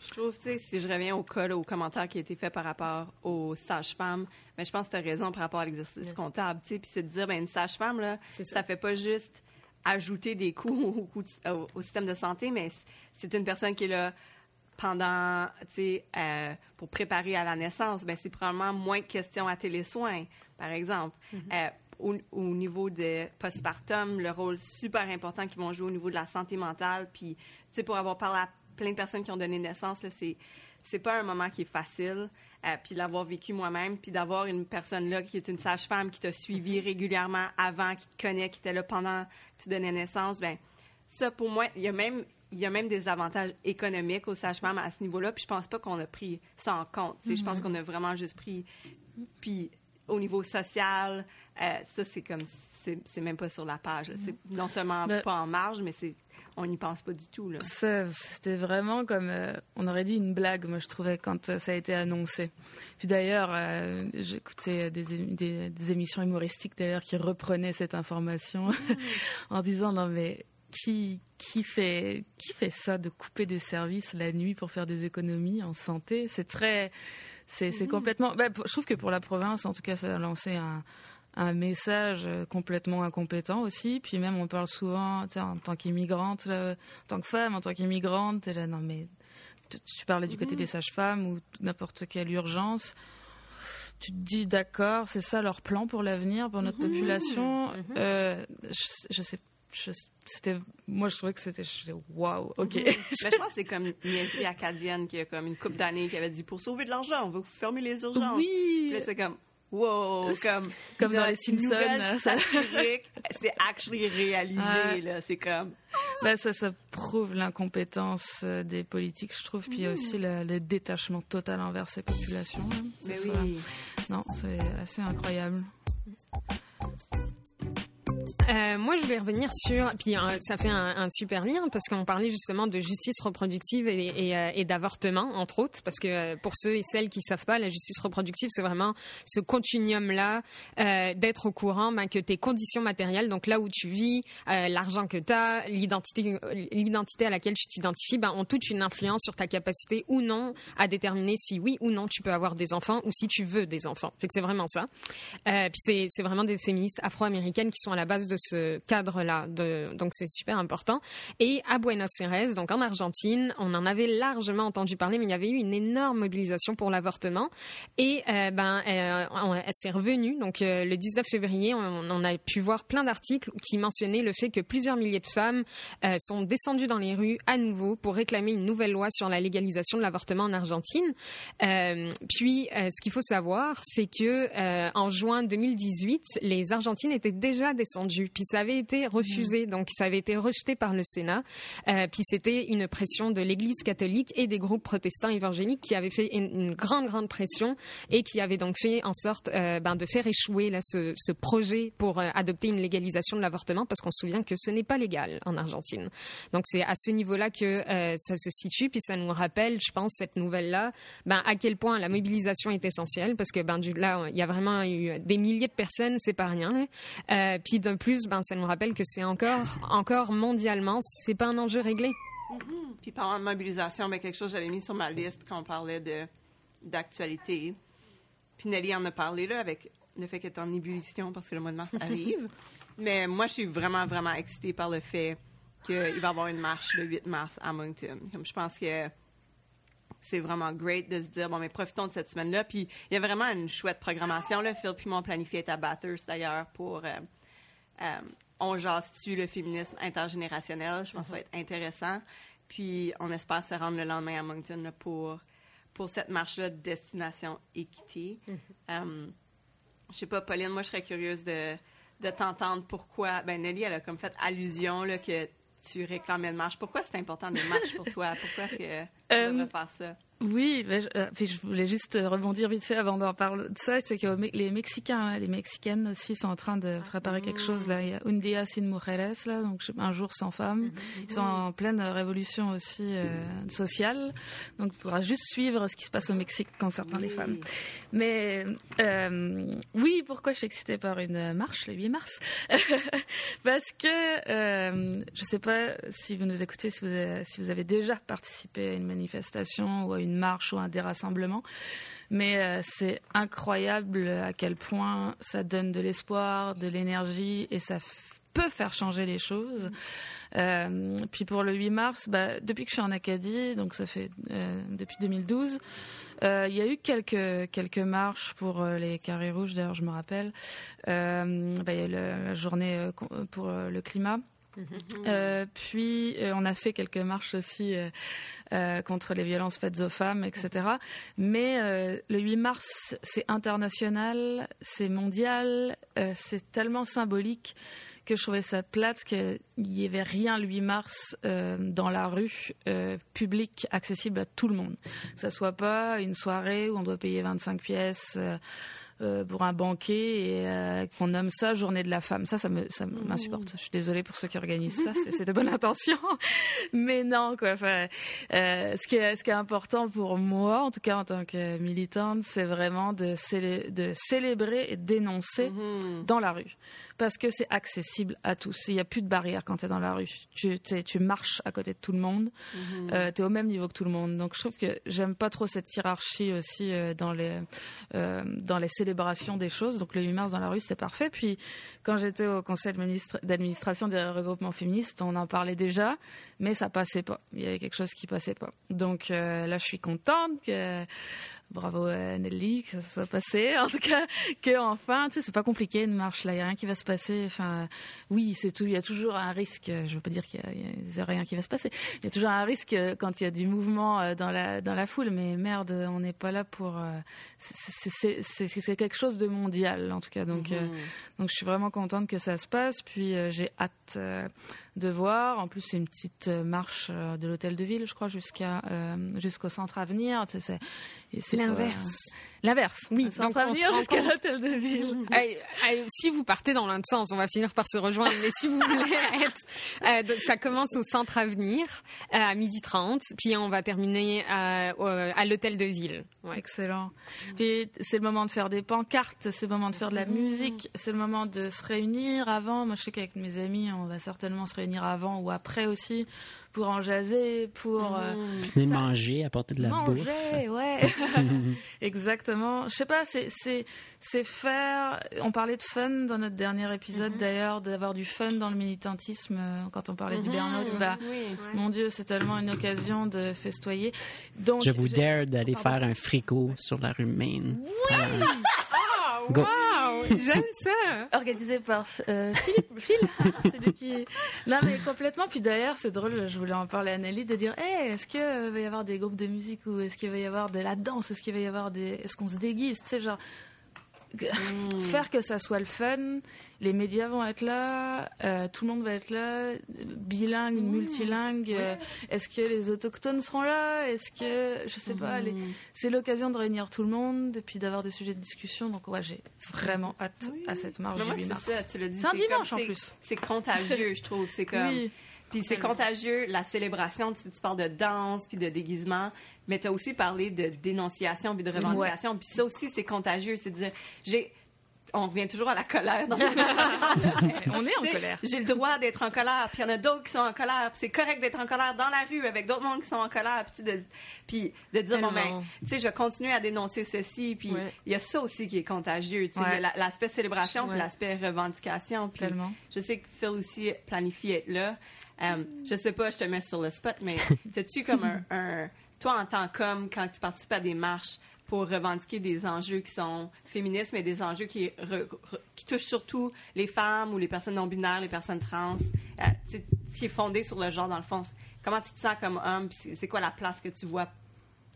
Je trouve, tu sais, si je reviens au cas, là, au commentaire qui a été fait par rapport aux sages-femmes, mais je pense que tu as raison par rapport à l'exercice comptable, tu sais, puis c'est de dire, ben, une sage-femme, là, ça. ça fait pas juste ajouter des coûts au, coût- au- au système de santé, mais c'est une personne qui est là pendant, tu sais, euh, pour préparer à la naissance, ben, c'est probablement moins de questions à télésoins, par exemple. Euh, au, au niveau de postpartum, le rôle super important qu'ils vont jouer au niveau de la santé mentale, puis, tu sais, pour avoir parlé à plein de personnes qui ont donné naissance, là, c'est c'est pas un moment qui est facile. Euh, puis l'avoir vécu moi-même, puis d'avoir une personne là qui est une sage-femme qui t'a suivi régulièrement avant, qui te connaît, qui était là pendant que tu donnais naissance, ben ça pour moi, il y a même il y a même des avantages économiques aux sages-femmes à ce niveau-là, puis je pense pas qu'on a pris ça en compte. Tu sais, Je pense qu'on a vraiment juste pris puis au niveau social, euh, ça c'est comme c'est même pas sur la page. C'est non seulement Ben- pas en marge, mais c'est on n'y pense pas du tout C'était vraiment comme, euh, on aurait dit une blague, moi je trouvais, quand euh, ça a été annoncé. Puis d'ailleurs, euh, j'écoutais des, émi- des, des émissions humoristiques d'ailleurs qui reprenaient cette information en disant non mais qui, qui, fait, qui fait ça de couper des services la nuit pour faire des économies en santé? C'est très. C'est c'est complètement. bah, je trouve que pour la province, en tout cas, ça a lancé un, un message euh, complètement incompétent aussi. Puis même, on parle souvent, tu sais, en tant qu'immigrante, en tant que femme, en tant qu'immigrante, t'es là, non mais tu, parlais du côté des sages-femmes ou n'importe quelle urgence. Tu te dis, d'accord, c'est ça leur plan pour l'avenir, pour notre population. Euh, je, je sais, c'était, moi je trouvais que c'était, waouh, ok. Mais je pense que c'est comme une niaiserie acadienne qui a comme une couple d'années qui avait dit pour sauver de l'argent, on vous fermer les urgences. Oui. c'est comme wow, comme Comme dans les Simpsons, c'est actually réalisé Ouais. là, c'est comme Bah, ça, ça prouve l'incompétence euh, des politiques, je trouve, puis aussi le, le détachement total envers ces populations. hein. mais oui. Non, c'est assez incroyable. Euh, moi, je vais revenir sur, puis euh, ça fait un, un super lien parce qu'on parlait justement de justice reproductive et, et, euh, et d'avortement, entre autres, parce que euh, pour ceux et celles qui savent pas, la justice reproductive, c'est vraiment ce continuum-là euh, d'être au courant ben, que tes conditions matérielles, donc là où tu vis, l'argent que tu as, l'identité, à laquelle tu t'identifies, ben, ont toute une influence sur ta capacité ou non à déterminer si oui ou non tu peux avoir des enfants ou si tu veux des enfants. Fait que c'est vraiment ça. Puis c'est vraiment des féministes afro-américaines qui sont à la base de ce cadre-là. Donc c'est super important. Et à Buenos Aires, donc en Argentine, on en avait largement entendu parler, mais il y avait eu une énorme mobilisation pour l'avortement. Et euh, ben, euh, s'est revenue. Donc euh, le 19 février, on, on a pu voir plein d'articles qui mentionnaient le fait que plusieurs milliers de femmes euh, sont descendues dans les rues à nouveau pour réclamer une nouvelle loi sur la légalisation de l'avortement en Argentine. Euh, puis, ce qu'il faut savoir, c'est que en juin 2018, les Argentines étaient déjà descendues, puis ça avait été refusé, donc ça avait été rejeté par le Sénat. Euh, puis c'était une pression de l'Église catholique et des groupes protestants évangéliques qui avaient fait une, une grande, grande pression et qui avaient donc fait en sorte euh, ben, de faire échouer là, ce, ce projet pour euh, adopter une légalisation de l'avortement, parce qu'on se souvient que ce n'est pas légal en Argentine. Donc c'est à ce niveau-là que ça se situe, puis ça nous rappelle, je pense, cette nouvelle-là, ben, à quel point la mobilisation est essentielle, parce que ben, du, là, il y a vraiment eu des milliers de personnes, c'est pas rien. Euh, puis de plus, ben, ça nous rappelle que c'est encore, encore mondialement, c'est pas un enjeu réglé. Puis parlant de mobilisation, ben, quelque chose que j'avais mis sur ma liste quand on parlait de d'actualité. Puis Nelly en a parlé là avec le fait qu'elle est en ébullition parce que le mois de mars arrive. Mais moi, je suis vraiment, vraiment excitée par le fait qu'il va y avoir une marche le 8 mars à Moncton. Comme je pense que c'est vraiment great de se dire, bon, mais profitons de cette semaine-là. Puis il y a vraiment une chouette programmation. Là. Phil puis moi, on planifie être à Bathurst d'ailleurs pour euh, On jase-tu le féminisme intergénérationnel. Je pense que ça va être intéressant. Puis on espère se rendre le lendemain à Moncton là, pour, pour cette marche-là de destination équité. Euh, je sais pas, Pauline, moi, je serais curieuse de, de t'entendre pourquoi. Ben, Nelly, elle a comme fait allusion là, que tu réclamais une marche. Pourquoi c'est important des marches pour toi? Pourquoi est-ce que tu Euh, devrais faire ça? Oui, mais je, euh, je voulais juste euh, rebondir vite fait avant d'en parler de ça, c'est que les Mexicains, hein, les Mexicaines aussi sont en train de préparer quelque chose là. Il y a Un Día Sin Mujeres là, donc un jour sans femmes. Ils sont en pleine révolution aussi euh, sociale, donc il faudra juste suivre ce qui se passe au Mexique concernant les femmes. Mais euh, oui, pourquoi je suis excitée par une marche le 8 mars? Parce que euh, je sais pas si vous nous écoutez, si vous avez, si vous avez déjà participé à une manifestation ou à une marche ou un dérassemblement, mais euh, c'est incroyable à quel point ça donne de l'espoir, de l'énergie et ça peut faire changer les choses. Euh, puis pour le 8 mars, bah, depuis que je suis en Acadie, donc ça fait euh, depuis 2012, euh, il y a eu quelques, marches pour les carrés rouges, d'ailleurs je me rappelle. Bah, la journée pour le climat. Euh, puis euh, on a fait quelques marches aussi euh, contre les violences faites aux femmes, etc. Mais euh, le 8 mars, c'est international, c'est mondial, c'est tellement symbolique que je trouvais ça plate qu'il n'y avait rien le 8 mars euh, dans la rue euh, publique accessible à tout le monde. Que ça soit pas une soirée où on doit payer 25 pièces euh, euh, pour un banquet et euh, qu'on nomme ça journée de la femme. Ça, ça me, ça m'insupporte. Je suis désolée pour ceux qui organisent ça. C'est, de bonne intention. Mais non, quoi. Enfin, euh, ce, qui est, ce qui est important pour moi, en tout cas en tant que militante, c'est vraiment de, célé- de célébrer et dénoncer Mhm. dans la rue. Parce que c'est accessible à tous. Il n'y a plus de barrière quand tu es dans la rue. Tu, marches à côté de tout le monde. tu es au même niveau que tout le monde. Donc je trouve que j'aime pas trop cette hiérarchie aussi euh, dans, les, euh, dans les célébrations des choses. Donc le 8 mars dans la rue, c'est parfait. Puis quand j'étais au conseil d'administra- d'administration des regroupements féministes, on en parlait déjà, mais ça passait pas. Il y avait quelque chose qui passait pas. Donc euh, là, je suis contente que bravo à Nelly que ça se soit passé. En tout cas, que enfin, tu sais, c'est pas compliqué une marche là, il y a rien qui va se passer. Enfin, oui, c'est tout. Il y a toujours un risque. Je veux pas dire qu'il y, a rien qui va se passer. Il y a toujours un risque quand il y a du mouvement euh, dans la dans la foule. Mais merde, on n'est pas là pour. Euh, c'est quelque chose de mondial en tout cas. Donc, euh, mhm. donc je suis vraiment contente que ça se passe. Puis j'ai hâte de voir. En plus, c'est une petite marche de l'hôtel de ville, je crois, jusqu'à jusqu'au centre à venir. C'est l'inverse. L'inverse. Oui, donc on venir jusqu'à l'hôtel de ville. si vous partez dans l'autre sens, on va finir par se rejoindre. Mais si vous voulez être, euh, ça commence au centre Avenir euh, à midi 30, puis on va terminer à, à l'hôtel de ville. Excellent. Puis c'est le moment de faire des pancartes, c'est le moment de faire de la mmh. musique, c'est le moment de se réunir avant. Moi, je sais qu'avec mes amis, on va certainement se réunir avant ou après aussi pour en jaser, pour euh, mmh. manger, apporter de la manger, ouais, exactement. Je sais pas, c'est faire. On parlait de fun dans notre dernier épisode mmh. d'ailleurs, d'avoir du fun dans le militantisme euh, quand on parlait du mmh. burn-out. Bah, mon Dieu, c'est tellement une occasion de festoyer. Donc, je vous dare d'aller faire un fricot sur la rue Maine. Oui! Wow! J'aime ça! Organisé par euh, Philippe. Phil, c'est lui qui. Non, mais complètement. Puis d'ailleurs, c'est drôle, je voulais en parler à Nelly, de dire hey, est-ce qu'il va y avoir des groupes de musique ou est-ce qu'il va y avoir de la danse? Est-ce qu'il va y avoir des. Est-ce qu'on se déguise? Tu sais, genre Hmm. faire que ça soit le fun. Les médias vont être là, euh, tout le monde va être là, bilingue, hmm. multilingue. Euh, est-ce que les autochtones seront là Est-ce que je sais pas hmm. C'est l'occasion de réunir tout le monde et puis d'avoir des sujets de discussion. Donc ouais, j'ai vraiment hâte à cette marche du 8 mars. C'est un dimanche en plus. C'est contagieux, je trouve. C'est comme. Puis c'est contagieux, la célébration, tu, tu parles de danse, puis de déguisement, mais tu as aussi parlé de dénonciation, puis de revendication, puis ça aussi, c'est contagieux. C'est dire, j'ai... On revient toujours à la colère. on est en colère. J'ai le droit d'être en colère, puis il y en a d'autres qui sont en colère, puis c'est correct d'être en colère dans la rue avec d'autres mondes qui sont en colère, puis de, puis de dire, bon, ben, tu sais, je vais continuer à dénoncer ceci, puis il y a ça aussi qui est contagieux, tu sais, l'aspect célébration, puis l'aspect revendication. Puis je sais que Phil aussi planifie être là. Euh, je sais pas, je te mets sur le spot, mais as-tu comme un, Toi, en tant qu'homme, quand tu participes à des marches pour revendiquer des enjeux qui sont féministes, mais des enjeux qui, qui touchent surtout les femmes ou les personnes non-binaires, les personnes trans, euh, qui est fondé sur le genre, dans le fond. Comment tu te sens comme homme? C'est quoi la place que tu vois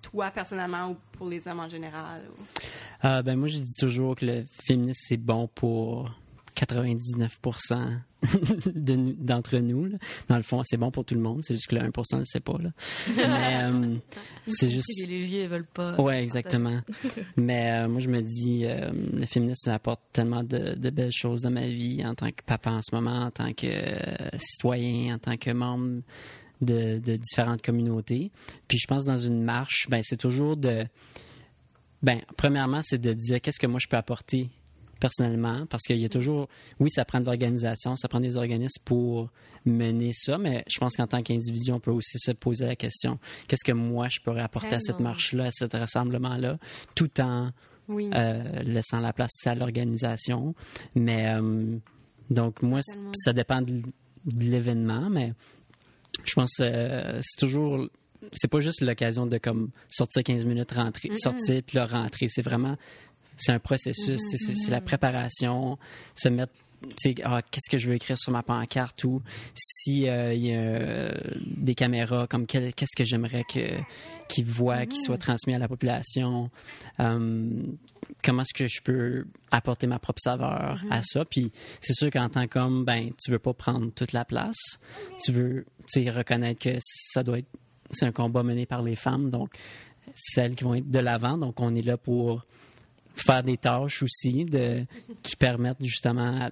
toi personnellement ou pour les hommes en général? Euh, ben moi, je dis toujours que le féminisme, c'est bon pour 99% d'entre nous. Dans le fond, c'est bon pour tout le monde. C'est juste que le 1% ne sait pas. Là. Mais euh, c'est juste. Les privilégiés veulent pas. Ouais, exactement. Mais euh, moi, je me dis, euh, le féminisme ça apporte tellement de, belles choses dans ma vie en tant que papa en ce moment, en tant que citoyen, en tant que membre de, de, différentes communautés. Puis je pense dans une marche, ben c'est toujours de. Ben, premièrement, c'est de dire qu'est-ce que moi je peux apporter personnellement, parce qu'il y a toujours, oui, ça prend de l'organisation, ça prend des organismes pour mener ça, mais je pense qu'en tant qu'individu, on peut aussi se poser la question, qu'est-ce que moi, je pourrais apporter à cette marche-là, à ce rassemblement-là, tout en euh, laissant la place à l'organisation. Mais euh, donc, moi, ça dépend de, l'événement, mais je pense que euh, c'est toujours c'est pas juste l'occasion de comme sortir 15 minutes, rentrer, sortir puis là rentrer. C'est vraiment c'est un processus, c'est la préparation, se mettre ah, qu'est-ce que je veux écrire sur ma pancarte ou si euh, il y a euh, des caméras comme qu'est-ce que j'aimerais que qu'ils voient qui soit transmis à la population hum, comment est-ce que je peux apporter ma propre saveur à mm-hmm. ça? Puis c'est sûr qu'en tant qu'homme ben tu veux pas prendre toute la place. Tu veux reconnaître que ça doit être c'est un combat mené par les femmes donc celles qui vont être de l'avant donc on est là pour faire des tâches aussi de, qui permettent justement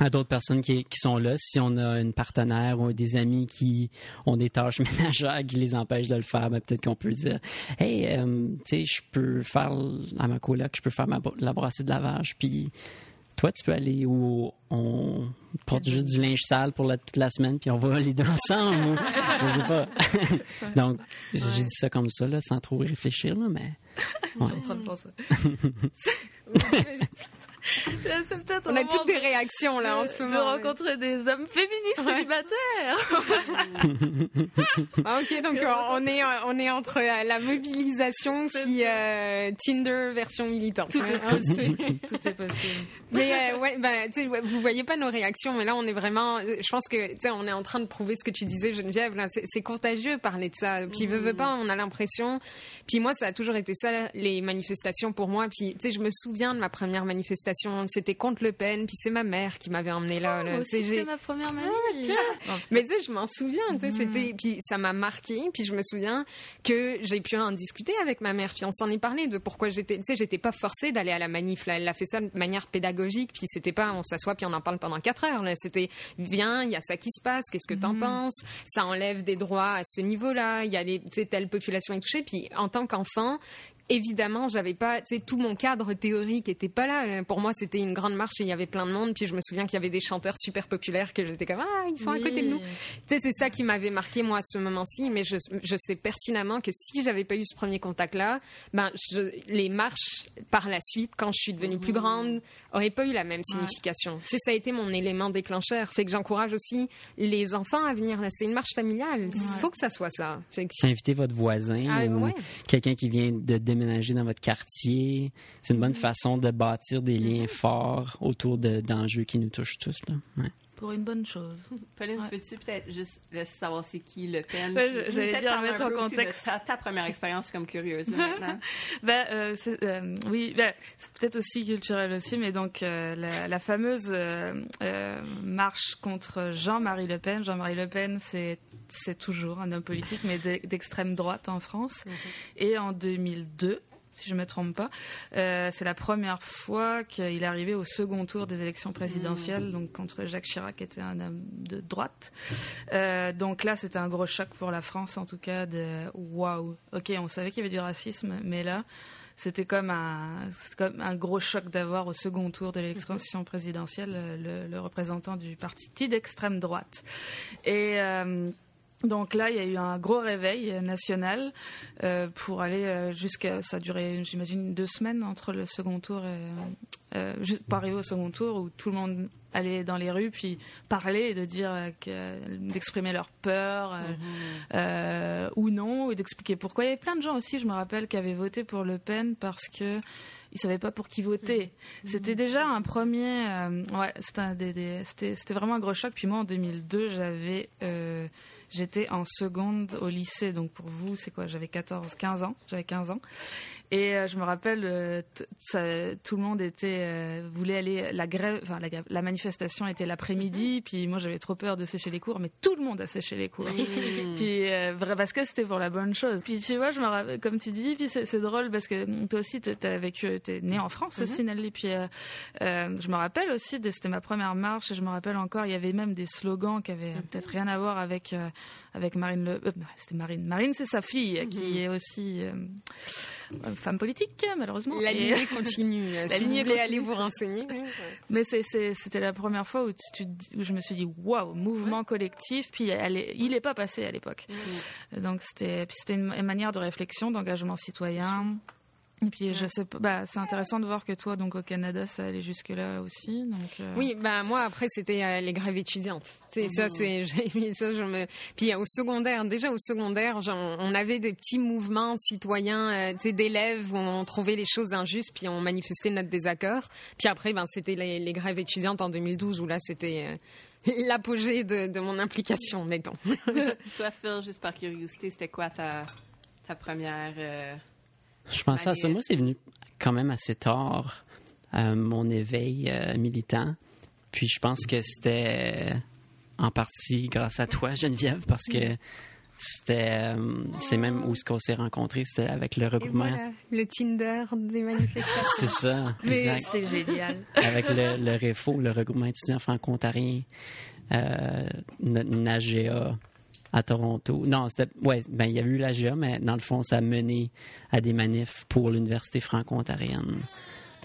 à, d'autres personnes qui, sont là, si on a une partenaire ou des amis qui ont des tâches ménagères qui les empêchent de le faire, ben peut-être qu'on peut dire Hey, euh, tu sais, je peux faire à ma coloc, je peux faire ma, la brassée de lavage, puis toi, tu peux aller où on porte juste du linge sale pour la, toute la semaine, puis on va les deux ensemble. je sais pas. Donc, j'ai dit ça comme ça, là, sans trop réfléchir, là, mais. Ouais. Je suis en train de penser. C'est peut-être On a toutes des de- réactions là en de, ce de moment. rencontrer des hommes féministes Ouais. célibataires. Ah, ok, donc euh, on est euh, on est entre euh, la mobilisation puis euh, Tinder version militante. Tout est possible. Tout est possible. Mais euh, ouais, vous voyez pas nos réactions, mais là on est vraiment. Je pense que tu sais, on est en train de prouver ce que tu disais, Geneviève. Là, c'est, contagieux parler de ça. Puis veut, veut pas, on a l'impression. Puis moi, ça a toujours été ça les manifestations pour moi. Puis tu sais, je me souviens de ma première manifestation. C'était contre Le Pen. Puis c'est ma mère qui m'avait emmenée là. j'ai- c'était ma première manif. Oh, mais tu sais, je m'en souviens, tu sais, c'était, puis ça m'a marqué, puis je me souviens que j'ai pu en discuter avec ma mère, puis on s'en est parlé de pourquoi j'étais, tu sais, j'étais pas forcée d'aller à la manif, là, elle a fait ça de manière pédagogique, puis c'était pas, on s'assoit puis on en parle pendant quatre heures, là, c'était, viens, il y a ça qui se passe, qu'est-ce que t'en penses, ça enlève des droits à ce niveau-là, il y a les, telle population est touchée, puis en tant qu'enfant, évidemment, j'avais pas, tu sais, tout mon cadre théorique était pas là. Pour moi, c'était une grande marche et il y avait plein de monde. Puis je me souviens qu'il y avait des chanteurs super populaires que j'étais comme ah, ils sont à côté de nous. Tu sais, c'est ça qui m'avait marqué moi à ce moment-ci. Mais je, je sais pertinemment que si j'avais pas eu ce premier contact-là, ben je- les marches par la suite, quand je suis devenue plus grande, auraient pas eu la même signification. Tu sais, ça a été mon élément déclencheur. Fait que j'encourage aussi les enfants à venir. là. C'est une marche familiale. Faut que ça soit ça. Fait que- Inviter votre voisin Ah, ou ouais. quelqu'un qui vient de déménager dans votre quartier. C'est une bonne façon de bâtir des liens forts autour de- d'enjeux qui nous touchent tous. Là. Ouais. Pour une bonne chose. Pauline, Ouais. tu veux-tu peut-être juste laisser savoir c'est qui Le Pen? Je- j'allais peut-être dire, mettre en aussi de contexte. Ta, ta première expérience, comme curieuse là, maintenant. Ben, euh, euh, oui, ben, c'est peut-être aussi culturel aussi, mais donc euh, la, la fameuse marche contre Jean-Marie Le Pen. Jean-Marie Le Pen, c'est c'est toujours un homme politique, mais d'e- d'extrême droite en France. Et en 2002, si je me trompe pas, euh, c'est la première fois qu'il est arrivé au second tour des élections présidentielles, donc contre Jacques Chirac, qui était un homme de droite. Euh, donc là, c'était un gros choc pour la France, en tout cas, de waouh. Ok, on savait qu'il y avait du racisme, mais là, c'était comme un, c'est comme un gros choc d'avoir au second tour de l'élection présidentielle euh, le, le représentant du parti d'extrême droite. Et euh, donc là, il y a eu un gros réveil euh, national euh, pour aller euh, jusqu'à. Ça a duré, j'imagine, deux semaines entre le second tour et. Euh, juste pour arriver au second tour où tout le monde allait dans les rues puis parler et de dire euh, d'exprimer leur peur euh, euh, ou non et d'expliquer pourquoi. Il y avait plein de gens aussi, je me rappelle, qui avaient voté pour Le Pen parce que ils savaient pas pour qui voter. C'était déjà un premier. euh, ouais, c'était vraiment un gros choc. Puis moi, en 2002, j'avais. euh, J'étais en seconde au lycée, donc pour vous, c'est quoi? J'avais 14, 15 ans. J'avais 15 ans. Et euh, je me rappelle, euh, ça- tout le monde était euh, voulait aller la grève, enfin la, grève- la manifestation était l'après-midi, puis moi j'avais trop peur de sécher les cours, mais tout le monde a séché les cours. puis parce que c'était pour la bonne chose. Puis tu vois, je me rappelle, comme tu dis, puis c'est drôle parce que mm, toi aussi t'as vécu, t'es né en France aussi, Nelly. Puis je me rappelle aussi, c'était ma première marche, et je me rappelle encore, il y avait même des slogans qui avaient peut-être rien à voir avec avec Marine Le, euh, c'était Marine. Marine, c'est sa fille qui est aussi euh, euh, femme politique, malheureusement. La lignée continue. La si vous lignée voulez continue. aller vous renseigner. Mais c'était la première fois où, tu- je me suis dit waouh, mouvement collectif. Puis elle est- il n'est pas passé à l'époque. Donc c'était une manière de réflexion, d'engagement citoyen. Et puis je sais pas, bah, c'est intéressant de voir que toi, donc au Canada, ça allait jusque là aussi. Donc euh, Oui, ben moi après c'était euh, les grèves étudiantes. Tu sais, ça c'est j'ai mis ça je me puis euh, au secondaire déjà au secondaire j'en- on avait des petits mouvements citoyens euh, tu sais d'élèves où on trouvait les choses injustes puis on manifestait notre désaccord. Puis après ben c'était les, les grèves étudiantes en 2012 où là c'était euh, l'apogée de, de mon implication mettons. Toi, Phil, juste par curiosité, c'était quoi ta, ta première. Je pensais à ça. Moi, c'est venu quand même assez tard, euh, mon éveil euh, militant. Puis je pense que c'était euh, en partie grâce à toi, Geneviève, parce que c'était. euh, c'est même où ce qu'on s'est rencontrés, c'était avec le regroupement. voilà, le Tinder des manifestations. C'est ça, mais exact. c'est génial. avec le, le REFO, le regroupement étudiant franco-ontarien, notre NAGEA à Toronto. Non, c'était. Ouais, ben, il y a eu l'AGA, mais dans le fond, ça a mené à des manifs pour l'Université franco-ontarienne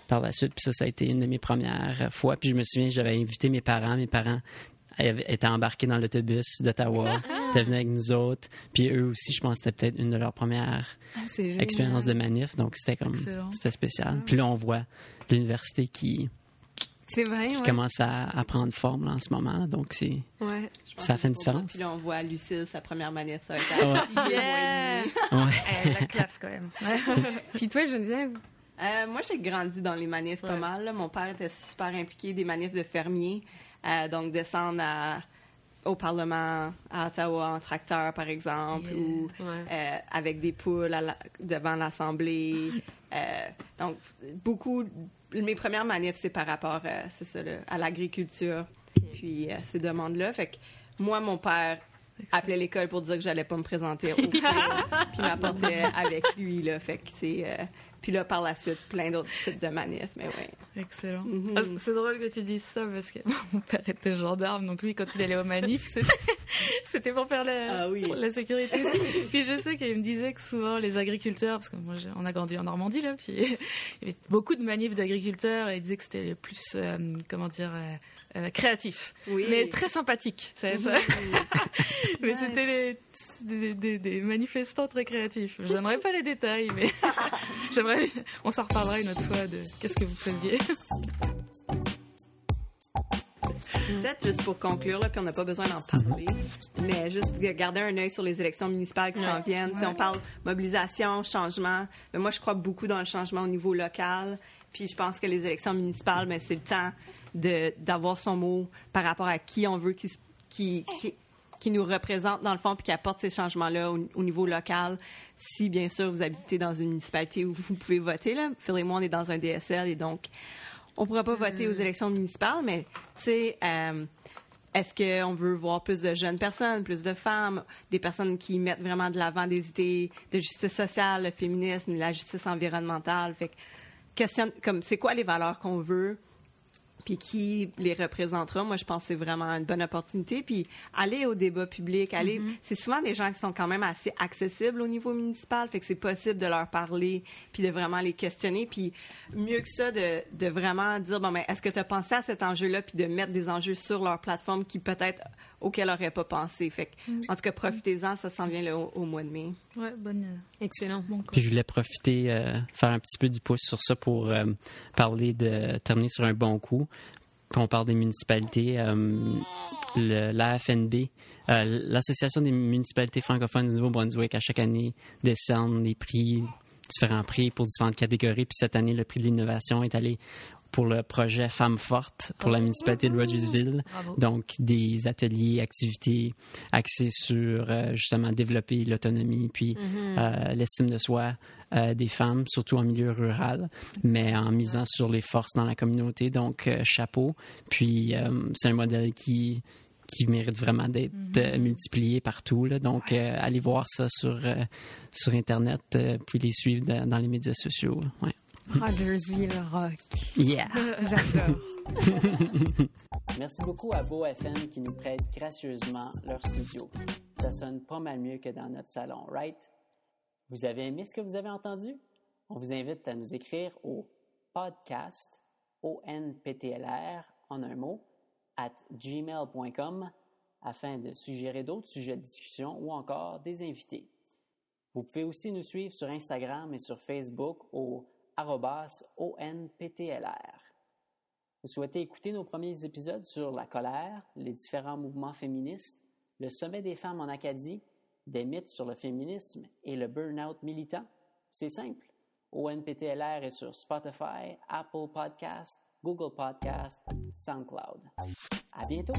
par la suite. Puis ça, ça a été une de mes premières fois. Puis je me souviens, j'avais invité mes parents. Mes parents étaient embarqués dans l'autobus d'Ottawa. Ils étaient venus avec nous autres. Puis eux aussi, je pense que c'était peut-être une de leurs premières génial. expériences de manif. Donc c'était comme. Excellent. C'était spécial. Puis là, on voit l'université qui C'est vrai, qui ouais. commence à, à prendre forme là, en ce moment. Donc, c'est Ouais. Ça fait une différence. Puis là, on voit Lucille, sa première manif, ça va être Yeah! ouais. La classe quand même. Puis toi, Geneviève? Euh, moi, j'ai grandi dans les manifs pas mal. là. Mon père était super impliqué des manifs de fermiers. Euh, donc, descendre à- au Parlement à Ottawa en tracteur, par exemple, Yeah. ou Ouais. euh, avec des poules la- devant l'Assemblée. Euh, donc, beaucoup. Mes premières manifs, c'est par rapport euh, c'est ça, là, à l'agriculture, puis euh, ces demandes-là. Fait que moi, mon père appelait l'école pour dire que j'allais pas me présenter au cours, puis m'apportait avec lui. Là, fait que c'est. euh, puis là, par la suite, plein d'autres types de manifs, mais ouais. Excellent. Mhm. Ah, c'est drôle que tu dises ça parce que mon père était gendarme, donc lui, quand il allait au manif, c'était, pour faire la, Ah oui. pour la sécurité. Puis je sais qu'il me disait que souvent les agriculteurs, parce que moi on a grandi en Normandie là, puis il y avait beaucoup de manifs d'agriculteurs et il disait que c'était le plus, euh, comment dire, euh, euh, créatif, Oui. mais très sympathique. tu sais, je- mais Nice. c'était des, des- des manifestants très créatifs. J'aimerais pas les détails, mais j'aimerais. On s'en reparlera une autre fois de qu'est-ce que vous faisiez. Peut-être juste pour conclure, là, puis on n'a pas besoin d'en parler, mais juste de garder un œil sur les élections municipales qui s'en viennent. Si on parle mobilisation, changement, mais moi je crois beaucoup dans le changement au niveau local. Puis je pense que les élections municipales, mais c'est le temps d'avoir son mot par rapport à qui on veut qui qui, qui qui nous représente dans le fond puis qui apporte ces changements-là au, au niveau local. Si bien sûr vous habitez dans une municipalité où vous pouvez voter là, Phil et moi on est dans un DSL et donc on pourra pas voter aux élections municipales, mais tu sais, euh, est-ce qu'on veut voir plus de jeunes personnes, plus de femmes, des personnes qui mettent vraiment de l'avant des idées de justice sociale, le féminisme, la justice environnementale? Fait que, questionne, comme, c'est quoi les valeurs qu'on veut? Puis qui les représentera? Moi, je pense que c'est vraiment une bonne opportunité. Puis aller au débat public, aller, c'est souvent des gens qui sont quand même assez accessibles au niveau municipal, fait que c'est possible de leur parler, puis de vraiment les questionner. Puis mieux que ça, de, de vraiment dire, bon, mais est-ce que tu as pensé à cet enjeu-là, puis de mettre des enjeux sur leur plateforme qui peut-être auxquels n'auraient pas pensé. Fait que, en tout cas, profitez-en, ça s'en vient là, au, au mois de mai. Ouais, bonne. euh, Excellent. Bon Puis je voulais profiter, euh, faire un petit peu du pouce sur ça pour euh, parler de terminer sur un bon coup. Quand on parle des municipalités, euh, l'AFNB, euh, l'Association des municipalités francophones du Nouveau-Brunswick, à chaque année décerne des prix, différents prix pour différentes catégories. Puis cette année, le prix de l'innovation est allé pour le projet Femmes fortes pour la municipalité de Rogersville. Bravo. Donc, des ateliers, activités axés sur euh, justement développer l'autonomie puis euh, l'estime de soi euh, des femmes, surtout en milieu rural, mais en misant sur les forces dans la communauté. Donc, chapeau. Puis, c'est un modèle qui qui mérite vraiment d'être euh, multiplié partout. Là. Donc, allez voir ça sur, sur Internet, puis les suivre dans, dans les médias sociaux. Ouais. Rogersville Rock. Yeah! J'adore. Merci beaucoup à Beau FM qui nous prête gracieusement leur studio. Ça sonne pas mal mieux que dans notre salon, right? Vous avez aimé ce que vous avez entendu? On vous invite à nous écrire au podcast, O-N-P-T-L-R, en un mot, at gmail.com afin de suggérer d'autres sujets de discussion ou encore des invités. Vous pouvez aussi nous suivre sur Instagram et sur Facebook au ONPTLR. Vous souhaitez écouter nos premiers épisodes sur la colère, les différents mouvements féministes, le sommet des femmes en Acadie, des mythes sur le féminisme et le burn-out militant? C'est simple. ONPTLR est sur Spotify, Apple Podcast, Google Podcast, SoundCloud. À bientôt!